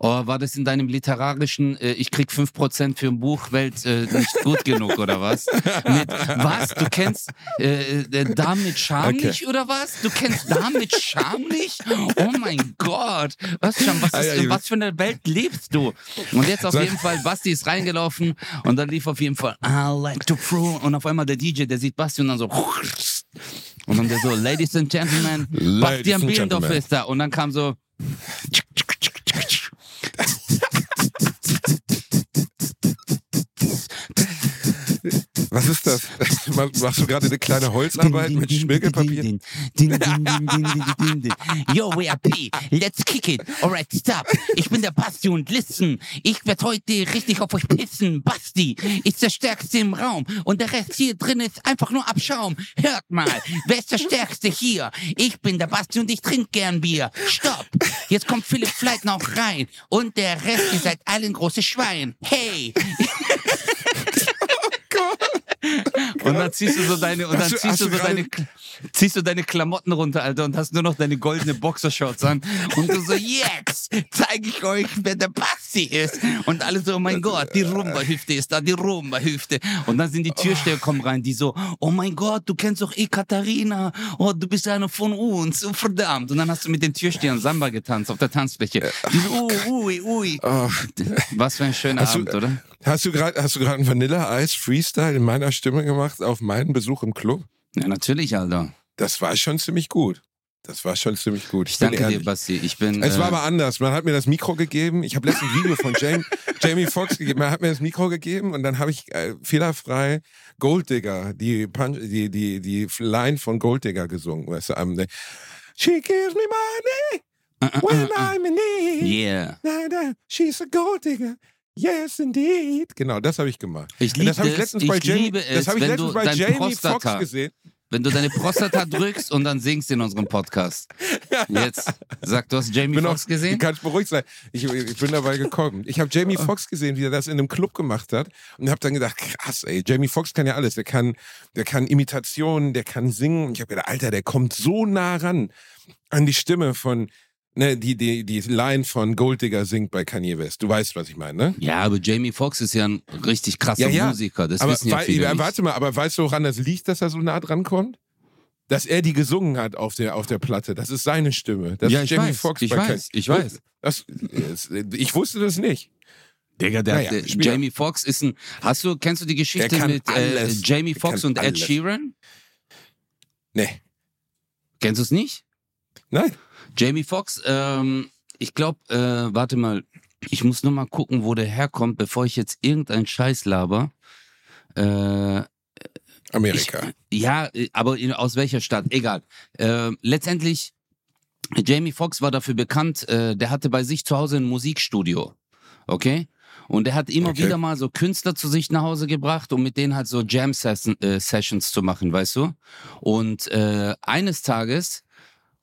Oh, war das in deinem literarischen, äh, ich krieg 5% für ein Buch, Welt äh, nicht gut genug oder was? Mit, was? Du kennst äh, äh, damit schamlich Okay. oder was? Du kennst damit schamlich? Oh mein Gott. Was, Scham, was, Ah, ist, was für eine Welt lebst du? Und jetzt auf jeden Fall, Basti ist reingelaufen und dann lief auf jeden Fall I like to prove und auf einmal der DJ, der sieht Basti und dann so und dann der so, Ladies and Gentlemen, Ladies Bastian Bielendorf ist da und dann kam so Was ist das? Mach- Machst du gerade eine kleine Holzarbeit mit Schmirgelpapier? Din, din, din, din, din, din, din, din. Yo, WAP, let's kick it. Alright, stop. Ich bin der Basti und listen. Ich werd heute richtig auf euch pissen. Basti ist der Stärkste im Raum und der Rest hier drin ist einfach nur Abschaum. Hört mal, wer ist der Stärkste hier? Ich bin der Basti und ich trinke gern Bier. Stopp. Jetzt kommt Philipp Fleitner auch rein und der Rest, ihr seid alle ein großes Schwein. Hey. Und dann ziehst du so deine, und dann du- ziehst du so deine, ziehst du deine Klamotten runter, Alter, und hast nur noch deine goldene Boxershorts an. Und du so, jetzt zeige ich euch, wer der Basti ist. Und alle so, oh mein Gott, die Rumba-Hüfte ist da, die Rumba-Hüfte. Und dann sind die Türsteher kommen rein, die so, oh mein Gott, du kennst doch eh Katharina. Oh, du bist einer von uns. Oh, verdammt. Und dann hast du mit den Türstehern Samba getanzt auf der Tanzfläche. Die so, ui, ui, ui. Oh, Was für ein schöner Abend, oder? Hast du gerade hast du gerade einen Vanilla Eis Freestyle in meiner Stimme gemacht auf meinen Besuch im Club? Ja, natürlich, Alter. Das war schon ziemlich gut. Das war schon ziemlich gut. Ich danke dir, ehrlich. Basti. Ich bin. Es war äh, aber anders. Man hat mir das Mikro gegeben. Ich habe letztens ein Video von Jamie, Jamie Foxx gegeben. Man hat mir das Mikro gegeben und dann habe ich äh, fehlerfrei Gold Digger, die, Punch, die, die, die Line von Gold Digger gesungen. Weißt du, am, ne, She gives me money äh, äh, when äh. I'm in need. Yeah. Na, na, she's a Gold Digger. Yes, indeed. Genau, das habe ich gemacht. Ich liebe das habe ich es, letztens ich bei Jamie, das habe ich letztens bei Jamie Foxx Prostata, gesehen. wenn du deine Prostata drückst und dann singst in unserem Podcast. Jetzt, sag, du hast Jamie Foxx auch, gesehen? Du kannst beruhigt sein. Ich, ich bin dabei gekommen. Ich habe Jamie Foxx gesehen, wie er das in einem Club gemacht hat und habe dann gedacht, krass, ey, Jamie Foxx kann ja alles. Der kann, der kann Imitationen, der kann singen. Und ich habe gedacht, Alter, der kommt so nah ran an die Stimme von, ne, die, die, die Line von Gold Digger singt bei Kanye West. Du weißt, was ich meine, ne? Ja, aber Jamie Foxx ist ja ein richtig krasser Ja, ja. Musiker. Das aber wissen ja viele ja, nicht. warte mal, aber weißt du, woran das liegt, dass er so nah dran kommt? Dass er die gesungen hat auf der, auf der Platte. Das ist seine Stimme. Das ja, ist ich Jamie weiß, Foxx ich bei Kanye- weiß, ich weiß. Das, ich wusste das nicht. Digga, der, Naja, der, Spieler. Jamie Foxx ist ein. Hast du, kennst du die Geschichte mit äh. Jamie Foxx und Ed alles. Sheeran? Nee. Kennst du es nicht? Nein. Jamie Foxx, ähm, ich glaube, äh, warte mal, ich muss nur mal gucken, wo der herkommt, bevor ich jetzt irgendeinen Scheiß laber. Äh, Amerika. ja, äh, aber in, aus welcher Stadt? Egal. Äh, letztendlich, Jamie Foxx war dafür bekannt, äh, der hatte bei sich zu Hause ein Musikstudio. Okay? Und der hat immer Okay. wieder mal so Künstler zu sich nach Hause gebracht, um mit denen halt so Jam-Sessions zu machen, weißt du? Und äh, eines Tages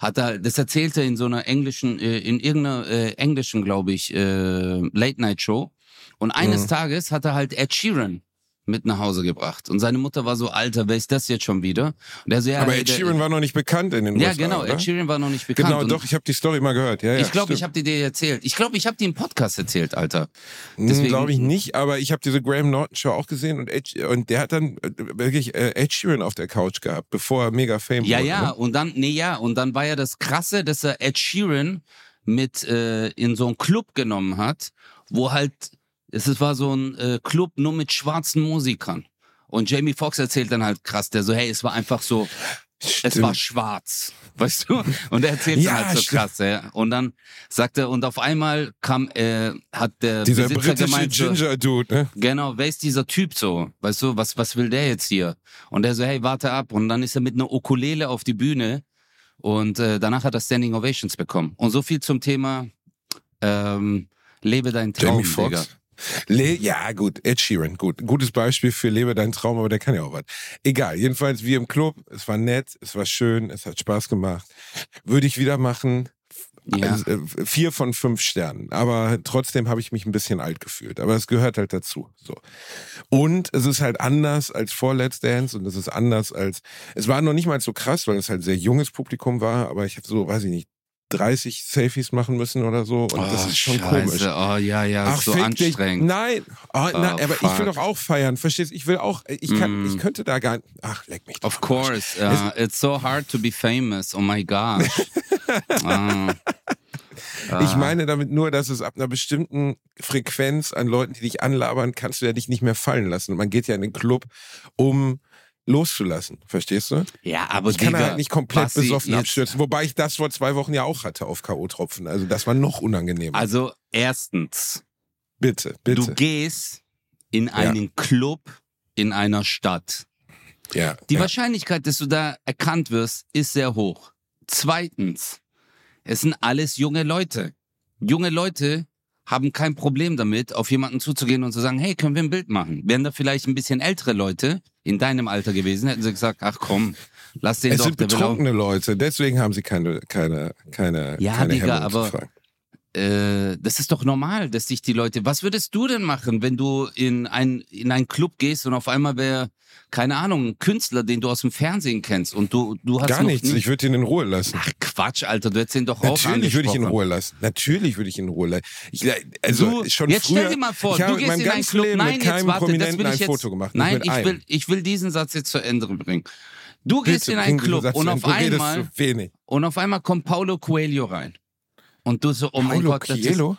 hat er, das erzählte in so einer englischen, äh, in irgendeiner äh, englischen, glaube ich, äh, Late-Night-Show. Und eines Mhm. Tages hat er halt Ed Sheeran mit nach Hause gebracht. Und seine Mutter war so, Alter, wer ist das jetzt schon wieder? Und er so, ja, Aber hey, Ed der- Sheeran war noch nicht bekannt in den Ja, USA, genau, oder? Ed Sheeran war noch nicht bekannt. Genau, doch, ich habe die Story mal gehört. Ja, ja, ich glaube, ich habe die dir erzählt. Ich glaube, ich habe die im Podcast erzählt, Alter. Hm, deswegen- Glaube ich nicht, aber ich habe diese Graham Norton Show auch gesehen und, Ed, und der hat dann äh, wirklich äh, Ed Sheeran auf der Couch gehabt, bevor er mega fame Ja, wurde. ja, Ne? und dann, nee, ja, und dann war ja das Krasse, dass er Ed Sheeran mit äh, in so einen Club genommen hat, wo halt, es es war so ein äh, Club nur mit schwarzen Musikern. Und Jamie Foxx erzählt dann halt krass, der so, hey, es war einfach so, es Stimmt. war schwarz, weißt du? Und er erzählt Ja, dann halt so stimmt. krass, ja. Und dann sagt er, und auf einmal kam, äh, hat der Dieser Besitzer britische gemeint, Ginger Dude, ne? Genau, wer ist dieser Typ so? Weißt du, was, was will der jetzt hier? Und der so, hey, warte ab. Und dann ist er mit einer Ukulele auf die Bühne und äh, danach hat er Standing Ovations bekommen. Und so viel zum Thema ähm, Lebe deinen Traum, Jamie. Foxx. Le ja, gut, Ed Sheeran, gut. Gutes Beispiel für Lebe deinen Traum, aber der kann ja auch was. Egal, jedenfalls wie im Club, es war nett, es war schön, es hat Spaß gemacht. Würde ich wieder machen. Ja. Also, äh, vier von fünf Sternen. Aber trotzdem habe ich mich ein bisschen alt gefühlt. Aber es gehört halt dazu. So. Und es ist halt anders als vor Let's Dance und es ist anders als. Es war noch nicht mal so krass, weil es halt sehr junges Publikum war, aber ich habe so, weiß ich nicht, 30 Selfies machen müssen oder so. Und das ist schon Oh, Scheiße. komisch. Oh ja, ja, Ach, so anstrengend. Dich. Nein, oh, nein aber ich will doch auch feiern. Verstehst du? Ich will auch, ich kann, Mm. ich könnte da gar nicht. Ach, leck mich. Of course, uh, it's so hard to be famous. Oh my gosh. Ah. Ich meine damit nur, dass es ab einer bestimmten Frequenz an Leuten, die dich anlabern, kannst du ja dich nicht mehr fallen lassen. Und man geht ja in den Club, um loszulassen. Verstehst du? Ja, aber Ich kann Digga, halt nicht komplett besoffen abstürzen. Wobei ich das vor zwei Wochen ja auch hatte auf K.O.-Tropfen. Also das war noch unangenehmer. Also erstens, bitte, du bitte. gehst in einen Club in einer Stadt. Ja, Die ja. Wahrscheinlichkeit, dass du da erkannt wirst, ist sehr hoch. Zweitens, es sind alles junge Leute. Junge Leute haben kein Problem damit, auf jemanden zuzugehen und zu sagen, hey, können wir ein Bild machen? Wären da vielleicht ein bisschen ältere Leute in deinem Alter gewesen, hätten sie gesagt, ach komm, lass den Es doch, sind will auch betrunkene Leute, deswegen haben sie keine, keine, keine, Ja, keine Digga, Hemmung zu aber- fragen. Äh, das ist doch normal, dass sich die Leute. Was würdest du denn machen, wenn du in ein in einen Club gehst und auf einmal wäre keine Ahnung ein Künstler, den du aus dem Fernsehen kennst und du du hast Gar nichts, nie- ich würde ihn in Ruhe lassen. Ach Quatsch, Alter, du hättest ihn doch auch Natürlich würde ich ihn in. Ruhe lassen. Natürlich würde ich ihn in Ruhe lassen. Ich, also du, schon jetzt früher, stell dir mal vor, du gehst in einen Club. Leben Nein, mit jetzt keinem warte, das Prominenten will ich ein jetzt. Foto gemacht. Nein, ich einem. will, ich will diesen Satz jetzt zu Ende bringen. Du gehst Bitte, in einen Club und auf einmal und auf einmal kommt Paulo Coelho rein. Und du so, oh mein Paulo Gott, das ist Coelho?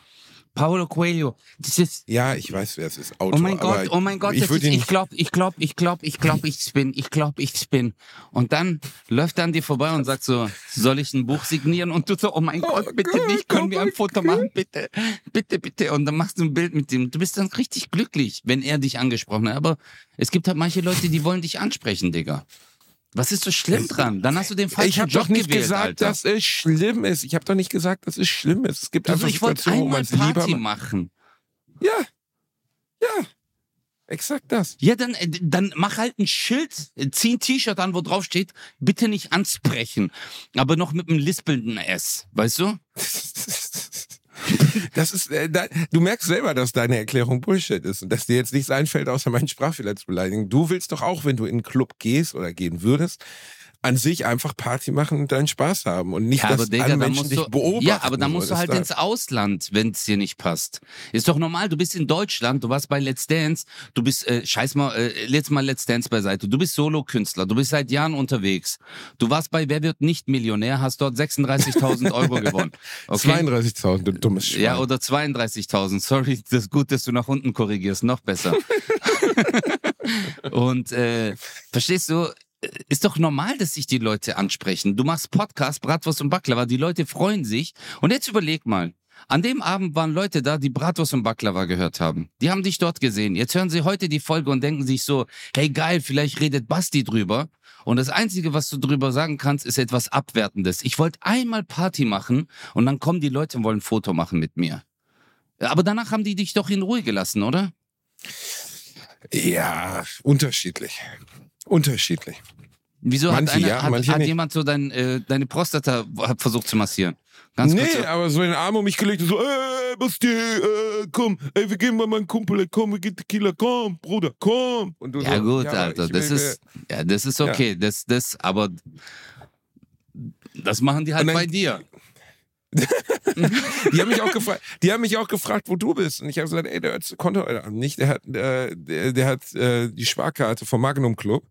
Paulo Coelho. Das ist Ja, ich weiß, wer es ist. Autor, Oh mein Gott, oh mein Gott, ich ist, ich glaub, ich glaub, ich glaub, ich glaub, ich bin, ich glaub, ich bin. Und dann läuft er an dir vorbei und sagt so, soll ich ein Buch signieren? Und du so, oh mein Gott, bitte Gott, nicht, können oh wir ein Foto machen, bitte, bitte, bitte. Und dann machst du ein Bild mit ihm. Du bist dann richtig glücklich, wenn er dich angesprochen hat. Aber es gibt halt manche Leute, die wollen dich ansprechen, Digga. Was ist so schlimm dran? Dann hast du den falschen ich habe Job doch nicht gewählt, gesagt, Alter. dass es schlimm ist. Ich habe doch nicht gesagt, dass es schlimm ist. Es gibt Also einfach ich wollte einmal Party machen. Ja, ja, exakt das. Ja, dann, äh, dann mach halt ein Schild, äh, zieh ein T-Shirt an, wo drauf steht, bitte nicht ansprechen. Aber noch mit einem lispelnden S, weißt du? Das ist, äh, da, du merkst selber, dass deine Erklärung Bullshit ist und dass dir jetzt nichts einfällt, außer meinen Sprachfehler zu beleidigen. Du willst doch auch, wenn du in einen Club gehst oder gehen würdest, an sich einfach Party machen und deinen Spaß haben und nicht, Ja, aber dass Digga, alle Menschen dich du, beobachten. ja, aber dann musst du halt ins Ausland, wenn es dir nicht passt. Ist doch normal, du bist in Deutschland, du warst bei Let's Dance, du bist, äh, scheiß mal, äh, jetzt mal Let's Dance beiseite, du bist Solokünstler, du bist seit Jahren unterwegs. Du warst bei Wer wird nicht Millionär, hast dort 36.000 Euro gewonnen. Okay? 32.000, du dummes Schwein. Ja, oder 32.000. Sorry, das ist gut, dass du nach unten korrigierst. Noch besser. Und äh, verstehst du, ist doch normal, dass sich die Leute ansprechen. Du machst Podcast, Bratwurst und Baklava, die Leute freuen sich. Und jetzt überleg mal. An dem Abend waren Leute da, die Bratwurst und Baklava gehört haben. Die haben dich dort gesehen. Jetzt hören sie heute die Folge und denken sich so, hey geil, vielleicht redet Basti drüber. Und das Einzige, was du drüber sagen kannst, ist etwas Abwertendes. Ich wollte einmal Party machen und dann kommen die Leute und wollen ein Foto machen mit mir. Aber danach haben die dich doch in Ruhe gelassen, oder? Ja, unterschiedlich. Unterschiedlich. Wieso Manche hat, eine, ja, hat, hat jemand so dein, äh, deine Prostata versucht zu massieren? Ganz nee, kurz. aber so in den Arm um mich gelegt und so, ey, Basti, äh, komm, ey, wir gehen mal meinen Kumpel, ey, komm, wir gehen Tequila, komm, Bruder, komm. Und du Ja so, gut, ja, Alter, das will, ist, ja, das ist okay, das, das, aber das machen die halt bei dir. Die haben mich auch gefragt, die haben mich auch gefragt, wo du bist. Und ich habe gesagt, ey, der Abend nicht. Der hat, äh, der, der hat äh, die Sparkarte vom Magnum Club.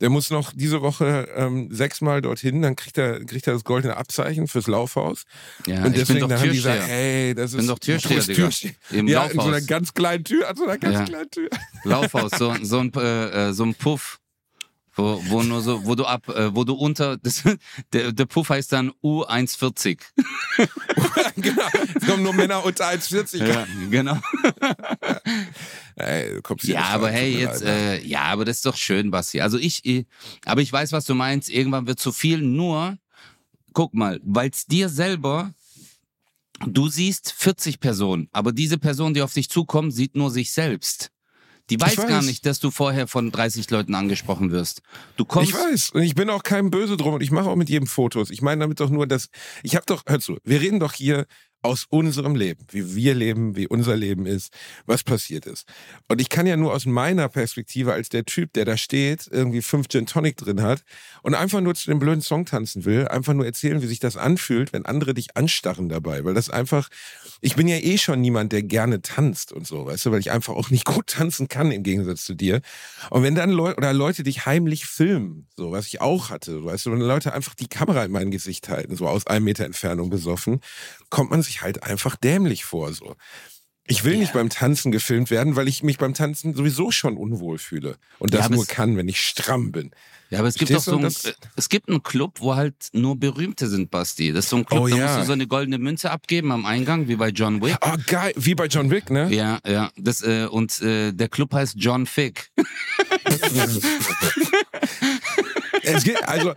Der muss noch diese Woche ähm, sechsmal dorthin, dann kriegt er, kriegt er das goldene Abzeichen fürs Laufhaus. Ja, und deswegen doch dann haben die gesagt, ey, das ist bin doch Türsteher, Digga. Türsteher. Im ja, in so einer Laufhaus. ganz kleinen Tür, an so einer ganz Ja. kleinen Tür. Laufhaus, so, so, ein, äh, äh, so ein Puff. Wo, wo nur so, wo du ab, äh, wo du unter, das, der, der Puff heißt dann U140. genau. Es kommen nur Männer unter 1,40. Ja, genau. Ey, du kommst hier Ja, aber hey, jetzt, äh, ja, aber das ist doch schön, Basti. Also ich, ich, aber ich weiß, was du meinst. Irgendwann wird zu viel. Nur, guck mal, weil es dir selber, du siehst 40 Personen, aber diese Person, die auf dich zukommt, sieht nur sich selbst. Die weiß, gar weiß. nicht, dass du vorher von 30 Leuten angesprochen wirst. Du kommst. Ich weiß. Und ich bin auch keinem böse drum und ich mache auch mit jedem Fotos. Ich meine damit doch nur, dass ich habe doch, hör zu, wir reden doch hier aus unserem Leben, wie wir leben, wie unser Leben ist, was passiert ist. Und ich kann ja nur aus meiner Perspektive als der Typ, der da steht, irgendwie fünf Gin Tonic drin hat und einfach nur zu dem blöden Song tanzen will, einfach nur erzählen, wie sich das anfühlt, wenn andere dich anstarren dabei, weil das einfach, ich bin ja eh schon niemand, der gerne tanzt und so, weißt du, weil ich einfach auch nicht gut tanzen kann im Gegensatz zu dir. Und wenn dann Leute oder Leute dich heimlich filmen, so was ich auch hatte, weißt du, wenn Leute einfach die Kamera in mein Gesicht halten, so aus einem Meter Entfernung besoffen, kommt man sich halt einfach dämlich vor. So. Ich will ja. nicht beim Tanzen gefilmt werden, weil ich mich beim Tanzen sowieso schon unwohl fühle. Und das ja, nur kann, wenn ich stramm bin. Ja, aber es gibt doch so ein, es gibt einen Club, wo halt nur Berühmte sind, Basti. Das ist so ein Club, oh, da ja. musst du so eine goldene Münze abgeben am Eingang, wie bei John Wick. Ah, oh, geil, wie bei John Wick, ne? Ja, ja. Das, äh, und äh, der Club heißt John Fick. es gibt, also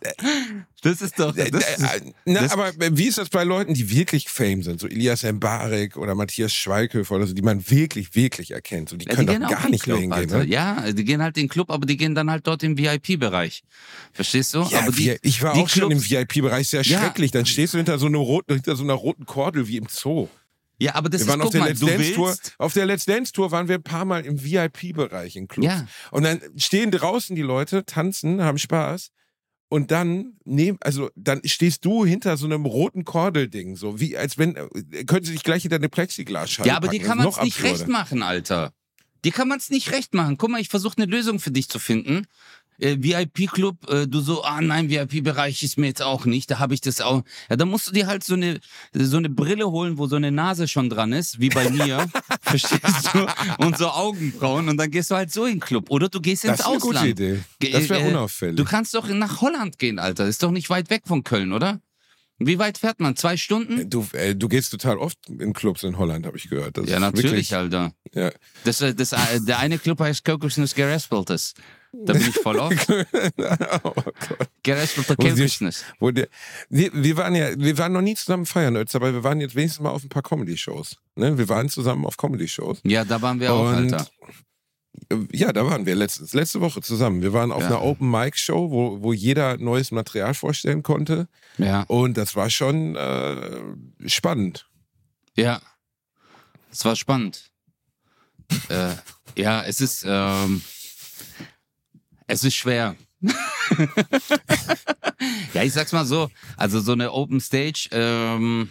das ist doch. Das ist, Na, das aber wie ist das bei Leuten, die wirklich Fame sind? So Elias Mbarek oder Matthias Schweighöfer oder so, die man wirklich, wirklich erkennt. So, die können die doch gar nicht Club, hingehen. Ne? Ja, die gehen halt in den Club, aber die gehen dann halt dort im VIP-Bereich. Verstehst du? Ja, aber die, ich war auch Clubs, schon im VIP-Bereich, sehr ja. schrecklich. Dann stehst du hinter so, einer roten, hinter so einer roten Kordel wie im Zoo. Ja, aber das wir waren ist, auf der mal, Let's Dance Tour. Auf der Let's Dance Tour waren wir ein paar Mal im VIP-Bereich in Clubs. Ja. Und dann stehen draußen die Leute, tanzen, haben Spaß und dann nehm, also dann stehst du hinter so einem roten Kordelding, so wie als wenn äh, können sie dich gleich hinter eine Plexiglasscheibe Ja, aber die kann man es nicht recht machen, Alter. Die kann man es nicht recht machen. Guck mal, ich versuche eine Lösung für dich zu finden äh, VIP-Club, äh, du so, ah nein, VIP-Bereich ist mir jetzt auch nicht, da habe ich das auch. Ja, da musst du dir halt so eine, so eine Brille holen, wo so eine Nase schon dran ist, wie bei mir, verstehst du? Und so Augenbrauen und dann gehst du halt so in den Club. Oder du gehst ins Ausland. Das ist eine gute Idee. Das wäre äh, unauffällig. Du kannst doch nach Holland gehen, Alter. Ist doch nicht weit weg von Köln, oder? Wie weit fährt man? Zwei Stunden? Äh, du, äh, du gehst total oft in Clubs in Holland, habe ich gehört. Das ja, natürlich, wirklich, Alter. Ja. Das, das, der eine Club heißt Kokosnuss Gerespeltes. Da bin ich voll auf. oh Gott. Gerespelter Kokosnuss. Wir, wir, waren ja, wir waren noch nie zusammen feiern, aber wir waren jetzt wenigstens mal auf ein paar Comedy-Shows. Ne? Wir waren zusammen auf Comedy-Shows. Ja, da waren wir auch, Und, Alter. Ja, da waren wir letztens, letzte Woche zusammen. Wir waren auf ja. einer Open Mic Show, wo, wo jeder neues Material vorstellen konnte. Ja. Und das war schon äh, spannend. Ja, es war spannend. äh, ja, es ist, ähm, es ist schwer. ja, ich sag's mal so. Also so eine Open Stage, ähm,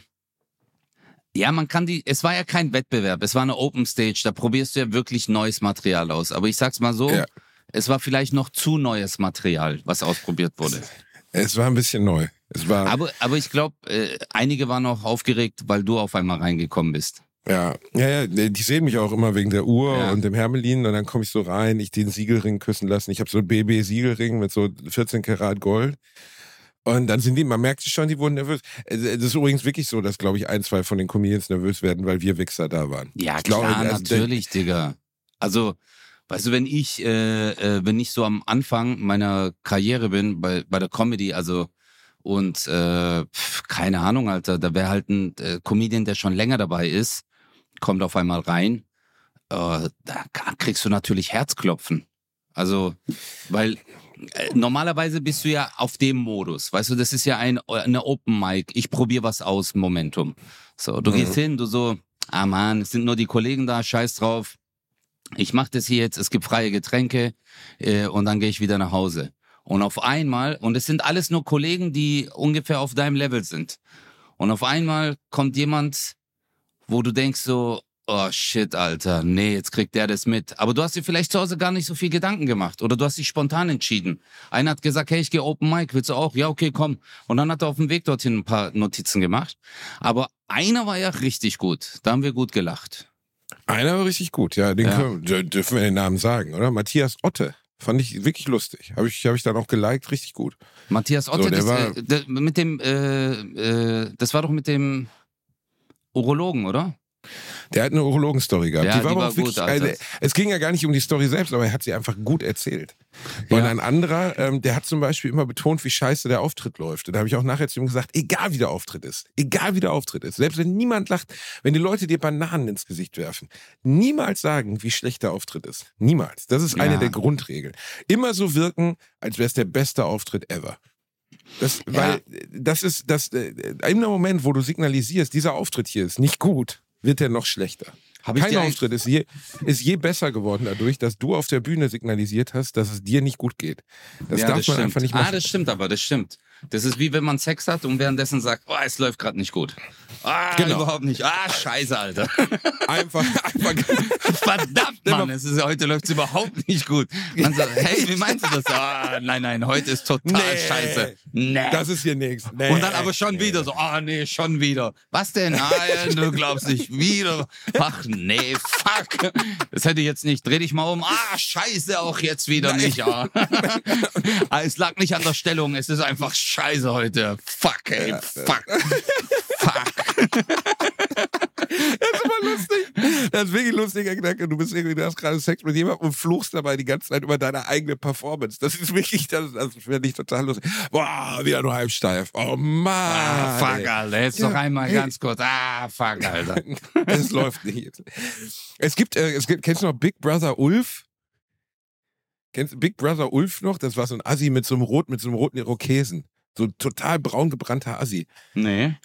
ja, man kann die, es war ja kein Wettbewerb, es war eine Open Stage, da probierst du ja wirklich neues Material aus. Aber ich sag's mal so, ja. es war vielleicht noch zu neues Material, was ausprobiert wurde. Es war ein bisschen neu. Es war aber, aber ich glaube, äh, einige waren auch aufgeregt, weil du auf einmal reingekommen bist. Ja, ja, ja, die sehen mich auch immer wegen der Uhr ja. und dem Hermelin und dann komme ich so rein, ich den Siegelring küssen lassen. Ich habe so einen BB-Siegelring mit so 14 Karat Gold. Und dann sind die, man merkt schon, die wurden nervös. Es ist übrigens wirklich so, dass, glaube ich, ein, zwei von den Comedians nervös werden, weil wir Wichser da waren. Ja, ich klar, glaube, also natürlich, Digga. Also, weißt du, wenn ich, äh, äh, wenn ich so am Anfang meiner Karriere bin, bei, bei der Comedy, also, und äh, keine Ahnung, Alter, da wäre halt ein äh, Comedian, der schon länger dabei ist, kommt auf einmal rein, äh, da kriegst du natürlich Herzklopfen. Also, weil äh, normalerweise bist du ja auf dem Modus. Weißt du, das ist ja ein, eine Open Mic. Ich probiere was aus, Momentum. So, du mhm. gehst hin, du so, ah man, es sind nur die Kollegen da, scheiß drauf. Ich mach das hier jetzt, es gibt freie Getränke äh, und dann gehe ich wieder nach Hause. Und auf einmal, und es sind alles nur Kollegen, die ungefähr auf deinem Level sind. Und auf einmal kommt jemand, wo du denkst so, oh shit, Alter, nee, jetzt kriegt der das mit. Aber du hast dir vielleicht zu Hause gar nicht so viel Gedanken gemacht oder du hast dich spontan entschieden. Einer hat gesagt, hey, ich gehe Open Mic, willst du auch? Ja, okay, komm. Und dann hat er auf dem Weg dorthin ein paar Notizen gemacht. Aber einer war ja richtig gut. Da haben wir gut gelacht. Einer war richtig gut, ja. Den ja. Können, dürfen wir den Namen sagen, oder? Matthias Otte. Fand ich wirklich lustig. Habe ich, hab ich dann auch geliked, richtig gut. Matthias Otte, so, das, war, äh, mit dem, äh, äh, das war doch mit dem Urologen, oder? Der hat eine Urologen-Story gehabt. Ja, die war, die war wirklich, gut, also, es ging ja gar nicht um die Story selbst, aber er hat sie einfach gut erzählt. Und ein anderer, ähm, der hat zum Beispiel immer betont, wie scheiße der Auftritt läuft. Und da habe ich auch nachher zu ihm gesagt, egal wie der Auftritt ist, egal wie der Auftritt ist, selbst wenn niemand lacht, wenn die Leute dir Bananen ins Gesicht werfen, niemals sagen, wie schlecht der Auftritt ist. Niemals. Das ist eine ja. der Grundregeln. Immer so wirken, als wäre es der beste Auftritt ever. Das, weil das ist das äh, im Moment, wo du signalisierst, dieser Auftritt hier ist nicht gut, wird er noch schlechter. Hab Kein Auftritt ist je, ist je besser geworden dadurch, dass du auf der Bühne signalisiert hast, dass es dir nicht gut geht. Das ja, darf das man stimmt. einfach nicht Ah, machen. das stimmt aber, das stimmt. Das ist wie wenn man Sex hat und währenddessen sagt, oh, es läuft gerade nicht gut. Ah, Genau. überhaupt nicht. Ah, scheiße, Alter. einfach, einfach Verdammt, Mann, es ist, heute läuft es überhaupt nicht gut. Man sagt, hey, wie meinst du das? Ah, nein, nein, heute ist total Nee. scheiße. Nee. das ist hier nichts. Nee. und dann aber schon wieder so, ah, nee, schon wieder. Was denn? Ah, ja, du glaubst nicht wieder. Ach, nee, fuck. Das hätte ich jetzt nicht. Dreh dich mal um. Ah, scheiße, auch jetzt wieder nicht. Ah. Ah, es lag nicht an der Stellung, es ist einfach scheiße heute. Fuck, ey, fuck. Fuck. Das ist immer lustig. Das ist wirklich ein lustiger Gedanke. Du bist irgendwie, du hast gerade Sex mit jemandem und fluchst dabei die ganze Zeit über deine eigene Performance. Das ist wirklich, das, das finde ich total lustig. Boah, wieder nur halb steif. Oh Mann. Ah, fuck. Alter. Jetzt Ja. noch einmal ganz kurz. Ah, fuck, Alter. Es läuft nicht. Es gibt, äh, es gibt, kennst du noch Big Brother Ulf? Kennst du Big Brother Ulf noch? Das war so ein Assi mit so einem rot, mit so einem roten Irokesen. So ein total braun gebrannter Assi. Nee.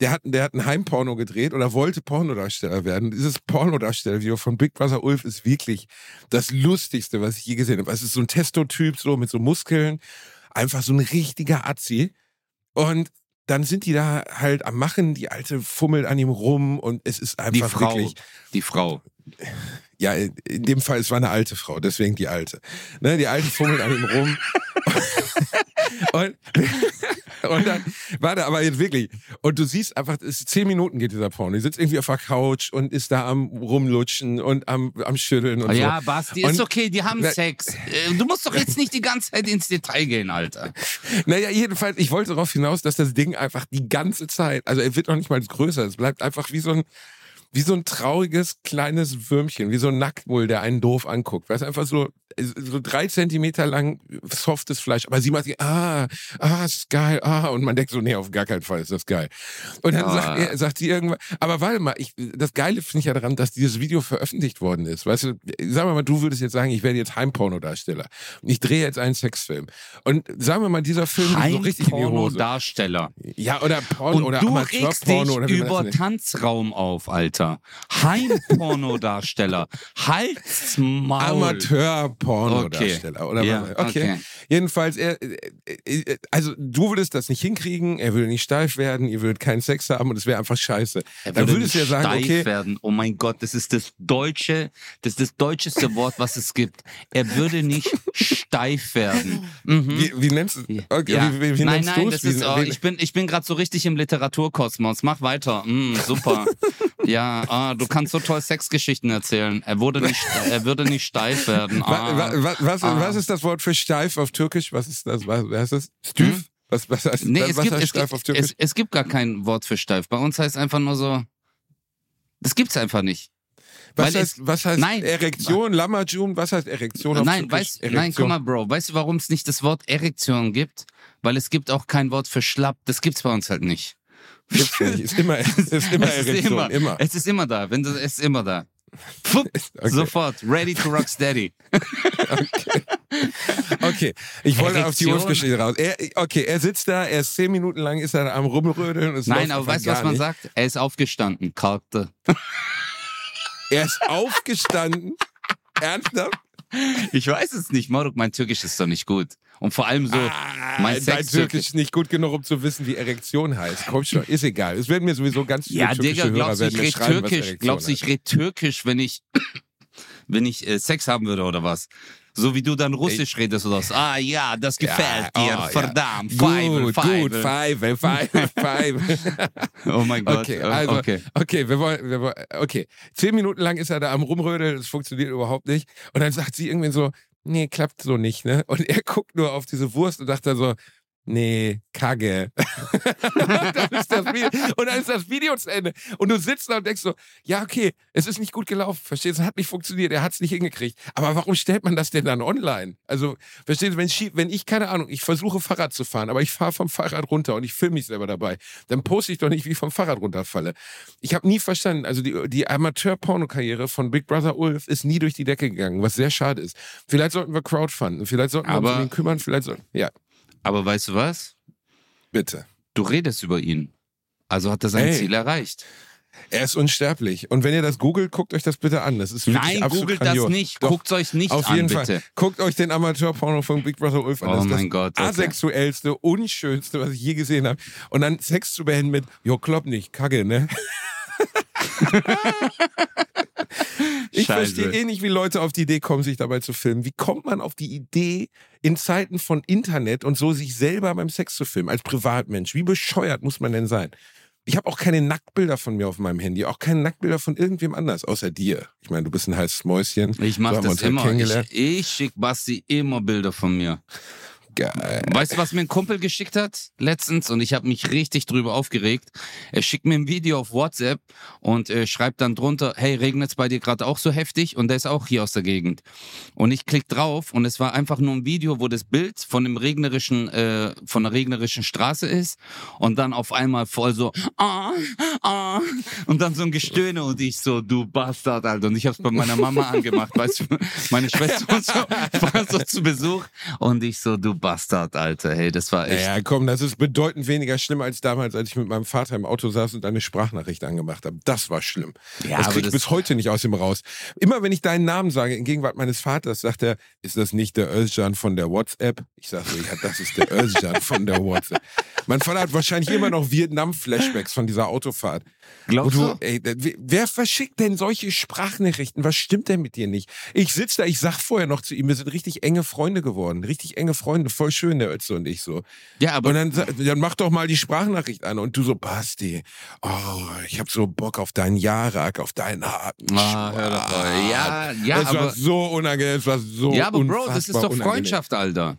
Der hat, der hat ein Heimporno gedreht oder wollte Pornodarsteller werden. Dieses Pornodarstellervideo von Big Brother Ulf ist wirklich das Lustigste, was ich je gesehen habe. Es ist so ein Testotyp, so mit so Muskeln. Einfach so ein richtiger Azzi. Und dann sind die da halt am Machen, die Alte fummelt an ihm rum und es ist Die einfach Frau. wirklich. Die Frau. Ja, in dem Fall, es war eine alte Frau, deswegen die Alte. Ne, die Alte fummelt an ihm rum. und, und dann war da aber jetzt wirklich. Und du siehst einfach, es zehn Minuten geht dieser Porno. Die sitzt irgendwie auf der Couch und ist da am rumlutschen und am, am schütteln und ja, so. Basti, Und- ist okay, die haben Na- Sex. Äh, Du musst doch jetzt nicht die ganze Zeit ins Detail gehen, Alter. Naja, jedenfalls, ich wollte darauf hinaus, dass das Ding einfach die ganze Zeit, also er wird noch nicht mal größer, es bleibt einfach wie so ein, wie so ein trauriges kleines Würmchen, wie so ein Nacktmull, der einen doof anguckt. Weißt du, einfach so, so drei Zentimeter lang softes Fleisch. Aber sie macht sich, ah, ah, ist geil, ah. Und man denkt so, nee, auf gar keinen Fall ist das geil. Und dann Ah. sagt, er, sagt sie irgendwann, aber warte mal, ich, das Geile finde ich ja daran, dass dieses Video veröffentlicht worden ist. Weißt du, sagen wir mal, du würdest jetzt sagen, ich werde jetzt Heimpornodarsteller. Und ich drehe jetzt einen Sexfilm. Und sagen wir mal, dieser Film geht so richtig in die Hose. Pornodarsteller. Ja, oder Porno Und oder du regst dich Amateurporno oder über. Tanzraum auf, Alter. Heimpornodarsteller. Halt's Maul. Amateur-Pornodarsteller. Oder Ja, was? okay. okay. Jedenfalls, er, äh, äh, also du würdest das nicht hinkriegen, er würde nicht steif werden, ihr würdet keinen Sex haben und es wäre einfach scheiße. Er Dann würde würdest du ja nicht sagen, steif okay, werden. Oh mein Gott, das ist das deutsche, das ist das deutscheste Wort, was es gibt. Er würde nicht steif werden. Mhm. wie, wie nennst du okay, Ja. wie, wie, wie nein, nein, das Wie- ist, oh, ich bin, ich bin gerade so richtig im Literaturkosmos. Mach weiter. Mm, super. ja, ah, du kannst so toll Sexgeschichten erzählen. Er wurde nicht, er würde nicht steif werden. Ah. wa- wa- was, Ah. was ist das Wort für steif auf Türkisch? Was ist das? Was, was heißt das? Stüf? Hm? Was, was heißt, Nee, was es gibt, heißt es, steif gibt, auf Türkisch? es, es gibt gar kein Wort für steif. Bei uns heißt einfach nur so. Das gibt's einfach nicht. was, weil heißt, was heißt nein. Erektion, Lamajun? Was heißt Erektion auf Nein, Türkisch? weißt, nein, guck mal, Bro. Weißt du, warum es nicht das Wort Erektion gibt? Weil es gibt auch kein Wort für schlapp. Das gibt's bei uns halt nicht. Gibt's nicht. Ist immer, ist immer es ist Erektion, immer, immer. Es ist immer da. Wenn du, es ist immer da. Fupp, Okay. Sofort. Ready to rock steady. Okay, ich wollte auf die Erektion. Urgeschichte raus. Er, okay, er sitzt da, er ist zehn Minuten lang, ist er am Rumrödeln. Nein, aber weißt du, was gar man nicht. sagt? Er ist aufgestanden. Karte. Er ist aufgestanden. Ernsthaft? Ich weiß es nicht, Moruk. Mein Türkisch ist doch nicht gut. Und vor allem so, mein Ah, Dein Sex Türkisch ist nicht gut genug, um zu wissen, wie Erektion heißt. Komm schon, ist egal. Es werden mir sowieso ganz viele Ja, türkische Digga, Hörer glaubst du, ich türkisch? Glaubst du, ich heißt. red türkisch, wenn ich, wenn ich äh, Sex haben würde oder was? So wie du dann Russisch redest oder was? Ah ja, das gefällt Ja, dir. oh, ja. Verdammt. Gut, Feivel, gut. Pfeife, Pfeife, Pfeife. Oh mein Gott. Okay, äh, also, okay, okay. wir wollen, wir wollen, okay. Zehn Minuten lang ist er da am Rumrödeln, das funktioniert überhaupt nicht. Und dann sagt sie irgendwie so, nee, klappt so nicht, ne? Und er guckt nur auf diese Wurst und sagt dann so, nee, Kacke. und, dann ist das Video, zu Ende. Und du sitzt da und denkst so, ja, okay, es ist nicht gut gelaufen, verstehst du, es hat nicht funktioniert, er hat es nicht hingekriegt. Aber warum stellt man das denn dann online? Also, verstehst du, wenn ich, wenn ich keine Ahnung, ich versuche Fahrrad zu fahren, aber ich fahre vom Fahrrad runter und ich filme mich selber dabei, dann poste ich doch nicht, wie ich vom Fahrrad runterfalle. Ich habe nie verstanden, also die, die Amateur-Porno-Karriere von Big Brother Ulf ist nie durch die Decke gegangen, was sehr schade ist. Vielleicht sollten wir crowdfunden, vielleicht sollten wir uns um ihn kümmern, vielleicht sollten, ja. Aber weißt du was? Bitte. Du redest über ihn. Also hat er sein Ey. Ziel erreicht. Er ist unsterblich. Und wenn ihr das googelt, guckt euch das bitte an. Das ist wirklich Nein, googelt grandios. das nicht. Guckt euch nicht auf an, jeden bitte. Fall. Guckt euch den Amateurporno von Big Brother Ulf an. Oh das ist mein das Gott, okay. asexuellste, unschönste, was ich je gesehen habe. Und dann Sex zu beenden mit, jo, klopp nicht, kacke, ne? Ich Scheiße. verstehe eh nicht, wie Leute auf die Idee kommen, sich dabei zu filmen. Wie kommt man auf die Idee, in Zeiten von Internet und so sich selber beim Sex zu filmen, als Privatmensch? Wie bescheuert muss man denn sein? Ich habe auch keine Nacktbilder von mir auf meinem Handy, auch keine Nacktbilder von irgendwem anders, außer dir. Ich meine, du bist ein heißes Mäuschen. Ich So mach haben wir das immer. Ich, ich schick Basti immer Bilder von mir. Geil. Weißt du, was mir ein Kumpel geschickt hat letztens und ich habe mich richtig drüber aufgeregt. Er schickt mir ein Video auf WhatsApp und äh, schreibt dann drunter, hey, regnet's bei dir gerade auch so heftig? Und der ist auch hier aus der Gegend. Und ich klick drauf und es war einfach nur ein Video, wo das Bild von dem regnerischen, äh, von der regnerischen Straße ist und dann auf einmal voll so, ah, ah, und dann so ein Gestöhne und ich so, du Bastard, Alter. Und ich hab's bei meiner Mama angemacht, weißt du, meine Schwester und so, war so zu Besuch und ich so, du Bastard, Alter. Hey, das war echt. Ja, komm, das ist bedeutend weniger schlimm als damals, als ich mit meinem Vater im Auto saß und eine Sprachnachricht angemacht habe. Das war schlimm. Ja, das aber krieg ich bis heute nicht aus ihm raus. Immer wenn ich deinen Namen sage, in Gegenwart meines Vaters, sagt er, ist das nicht der Özcan von der WhatsApp? Ich sage so, ja, das ist der Özcan von der WhatsApp. Mein Vater hat wahrscheinlich immer noch Vietnam-Flashbacks von dieser Autofahrt. Glaubst du? ey, wer- wer verschickt denn solche Sprachnachrichten? Was stimmt denn mit dir nicht? Ich sitze da, ich sag vorher noch zu ihm, wir sind richtig enge Freunde geworden. Richtig enge Freunde, voll schön, der Ötze und ich so. Ja, aber Und dann, dann mach doch mal die Sprachnachricht an. Und du so, Basti, oh, ich hab so Bock auf deinen Jarak, auf deinen harten Ah, hör doch mal. Ja, ja, war aber, so unangenehm, das war so ja, aber Bro, das ist doch unangenehm. Freundschaft, Alter.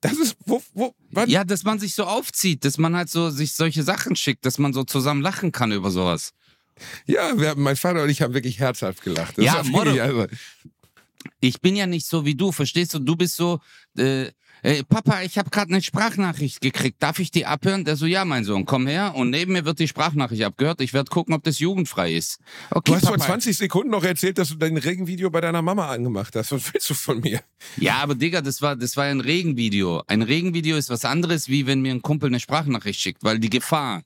Das ist, wo, wo, wann? Ja, dass man sich so aufzieht, dass man halt so sich solche Sachen schickt, dass man so zusammen lachen kann über sowas. Ja, wir, mein Vater und ich haben wirklich herzhaft gelacht. Das Ja, war Motto. also, Ich bin ja nicht so wie du, verstehst du? Du bist so, äh, äh, Papa, ich habe gerade eine Sprachnachricht gekriegt. Darf ich die abhören? Der so, ja, mein Sohn, komm her. Und neben mir wird die Sprachnachricht abgehört. Ich werde gucken, ob das jugendfrei ist. Okay, Du hast vor Papa. 20 Sekunden noch erzählt, dass du dein Regenvideo bei deiner Mama angemacht hast. Was willst du von mir? Ja, aber Digga, das war, das war ein Regenvideo. Ein Regenvideo ist was anderes, wie wenn mir ein Kumpel eine Sprachnachricht schickt, weil die Gefahr,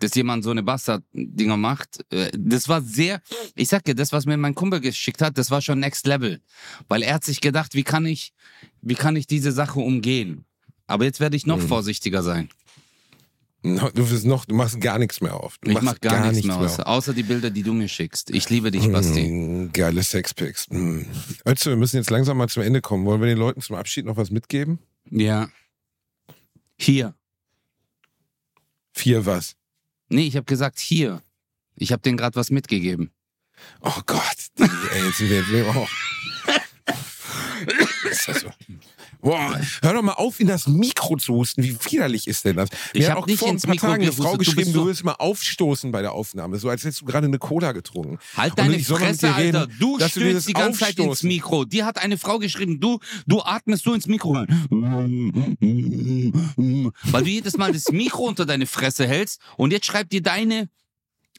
dass jemand so eine Bastard-Dinger macht, äh, das war sehr, ich sag dir, das, was mir mein Kumpel geschickt hat, das war schon next level. Weil er hat sich gedacht, wie kann ich, wie kann ich diese Sache umgehen? Aber jetzt werde ich noch Mhm. vorsichtiger sein. No, Du wirst noch, du machst gar nichts mehr auf. Du Ich mach gar, nichts mehr aus, außer die Bilder, die du mir schickst. Ich liebe dich, Basti. Mm, geile Sexpics. Mm. Özze, wir müssen jetzt langsam mal zum Ende kommen. Wollen wir den Leuten zum Abschied noch was mitgeben? Ja. Hier. Vier was? Nee, ich habe gesagt hier. Ich habe denen gerade was mitgegeben. Oh Gott. Ey, jetzt wir jetzt. Oh. Ist das so? Boah, hör doch mal auf, in das Mikro zu husten. Wie widerlich ist denn das? Ich Mir hab hat auch nicht vor ein ins paar Mikro Tagen eine Frau du geschrieben, du so- willst mal aufstoßen bei der Aufnahme. So als hättest du gerade eine Cola getrunken. Halt Und deine ich Fresse, reden, Alter. Du dass du die ganze Zeit ins Aufstoßen- Mikro. Die hat eine Frau geschrieben, du, du atmest so ins Mikro rein. Weil du jedes Mal das Mikro unter deine Fresse hältst und jetzt schreibt dir deine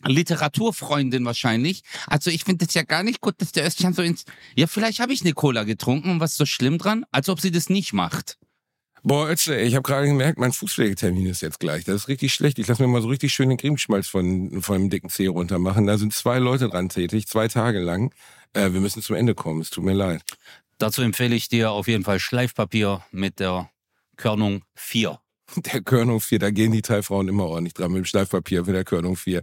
Literaturfreundin wahrscheinlich. Also ich finde das ja gar nicht gut, dass der Östchen so ins... Ja, vielleicht habe ich eine Cola getrunken und was ist so schlimm dran? Als ob sie das nicht macht. Boah, Ötze, ey, ich habe gerade gemerkt, mein Fußpflegetermin ist jetzt gleich. Das ist richtig schlecht. Ich lasse mir mal so richtig schön den Cremeschmalz von, von dem dicken Zeh runter machen. Da sind zwei Leute dran tätig, zwei Tage lang. Äh, wir müssen zum Ende kommen. Es tut mir leid. Dazu empfehle ich dir auf jeden Fall Schleifpapier mit der Körnung 4. Der Körnung 4, da gehen die drei Frauen immer ordentlich dran mit dem Schleifpapier für der Körnung 4.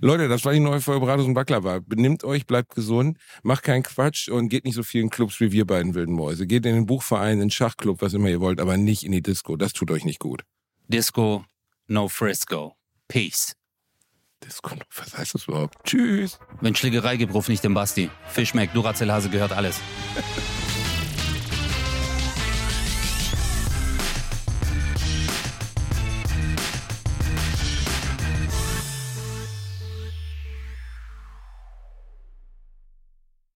Leute, das war die neue Folge Beratus und Baklava. Benimmt euch, bleibt gesund, macht keinen Quatsch und geht nicht so viel in Clubs wie wir beiden wilden Mäuse. Geht in den Buchverein, in den Schachclub, was immer ihr wollt, aber nicht in die Disco. Das tut euch nicht gut. Disco, no Frisco. Peace. Disco, was heißt das überhaupt? Tschüss. Wenn Schlägerei gibt, ruf nicht den Basti. Fischmeck, Duracell-Hase gehört alles.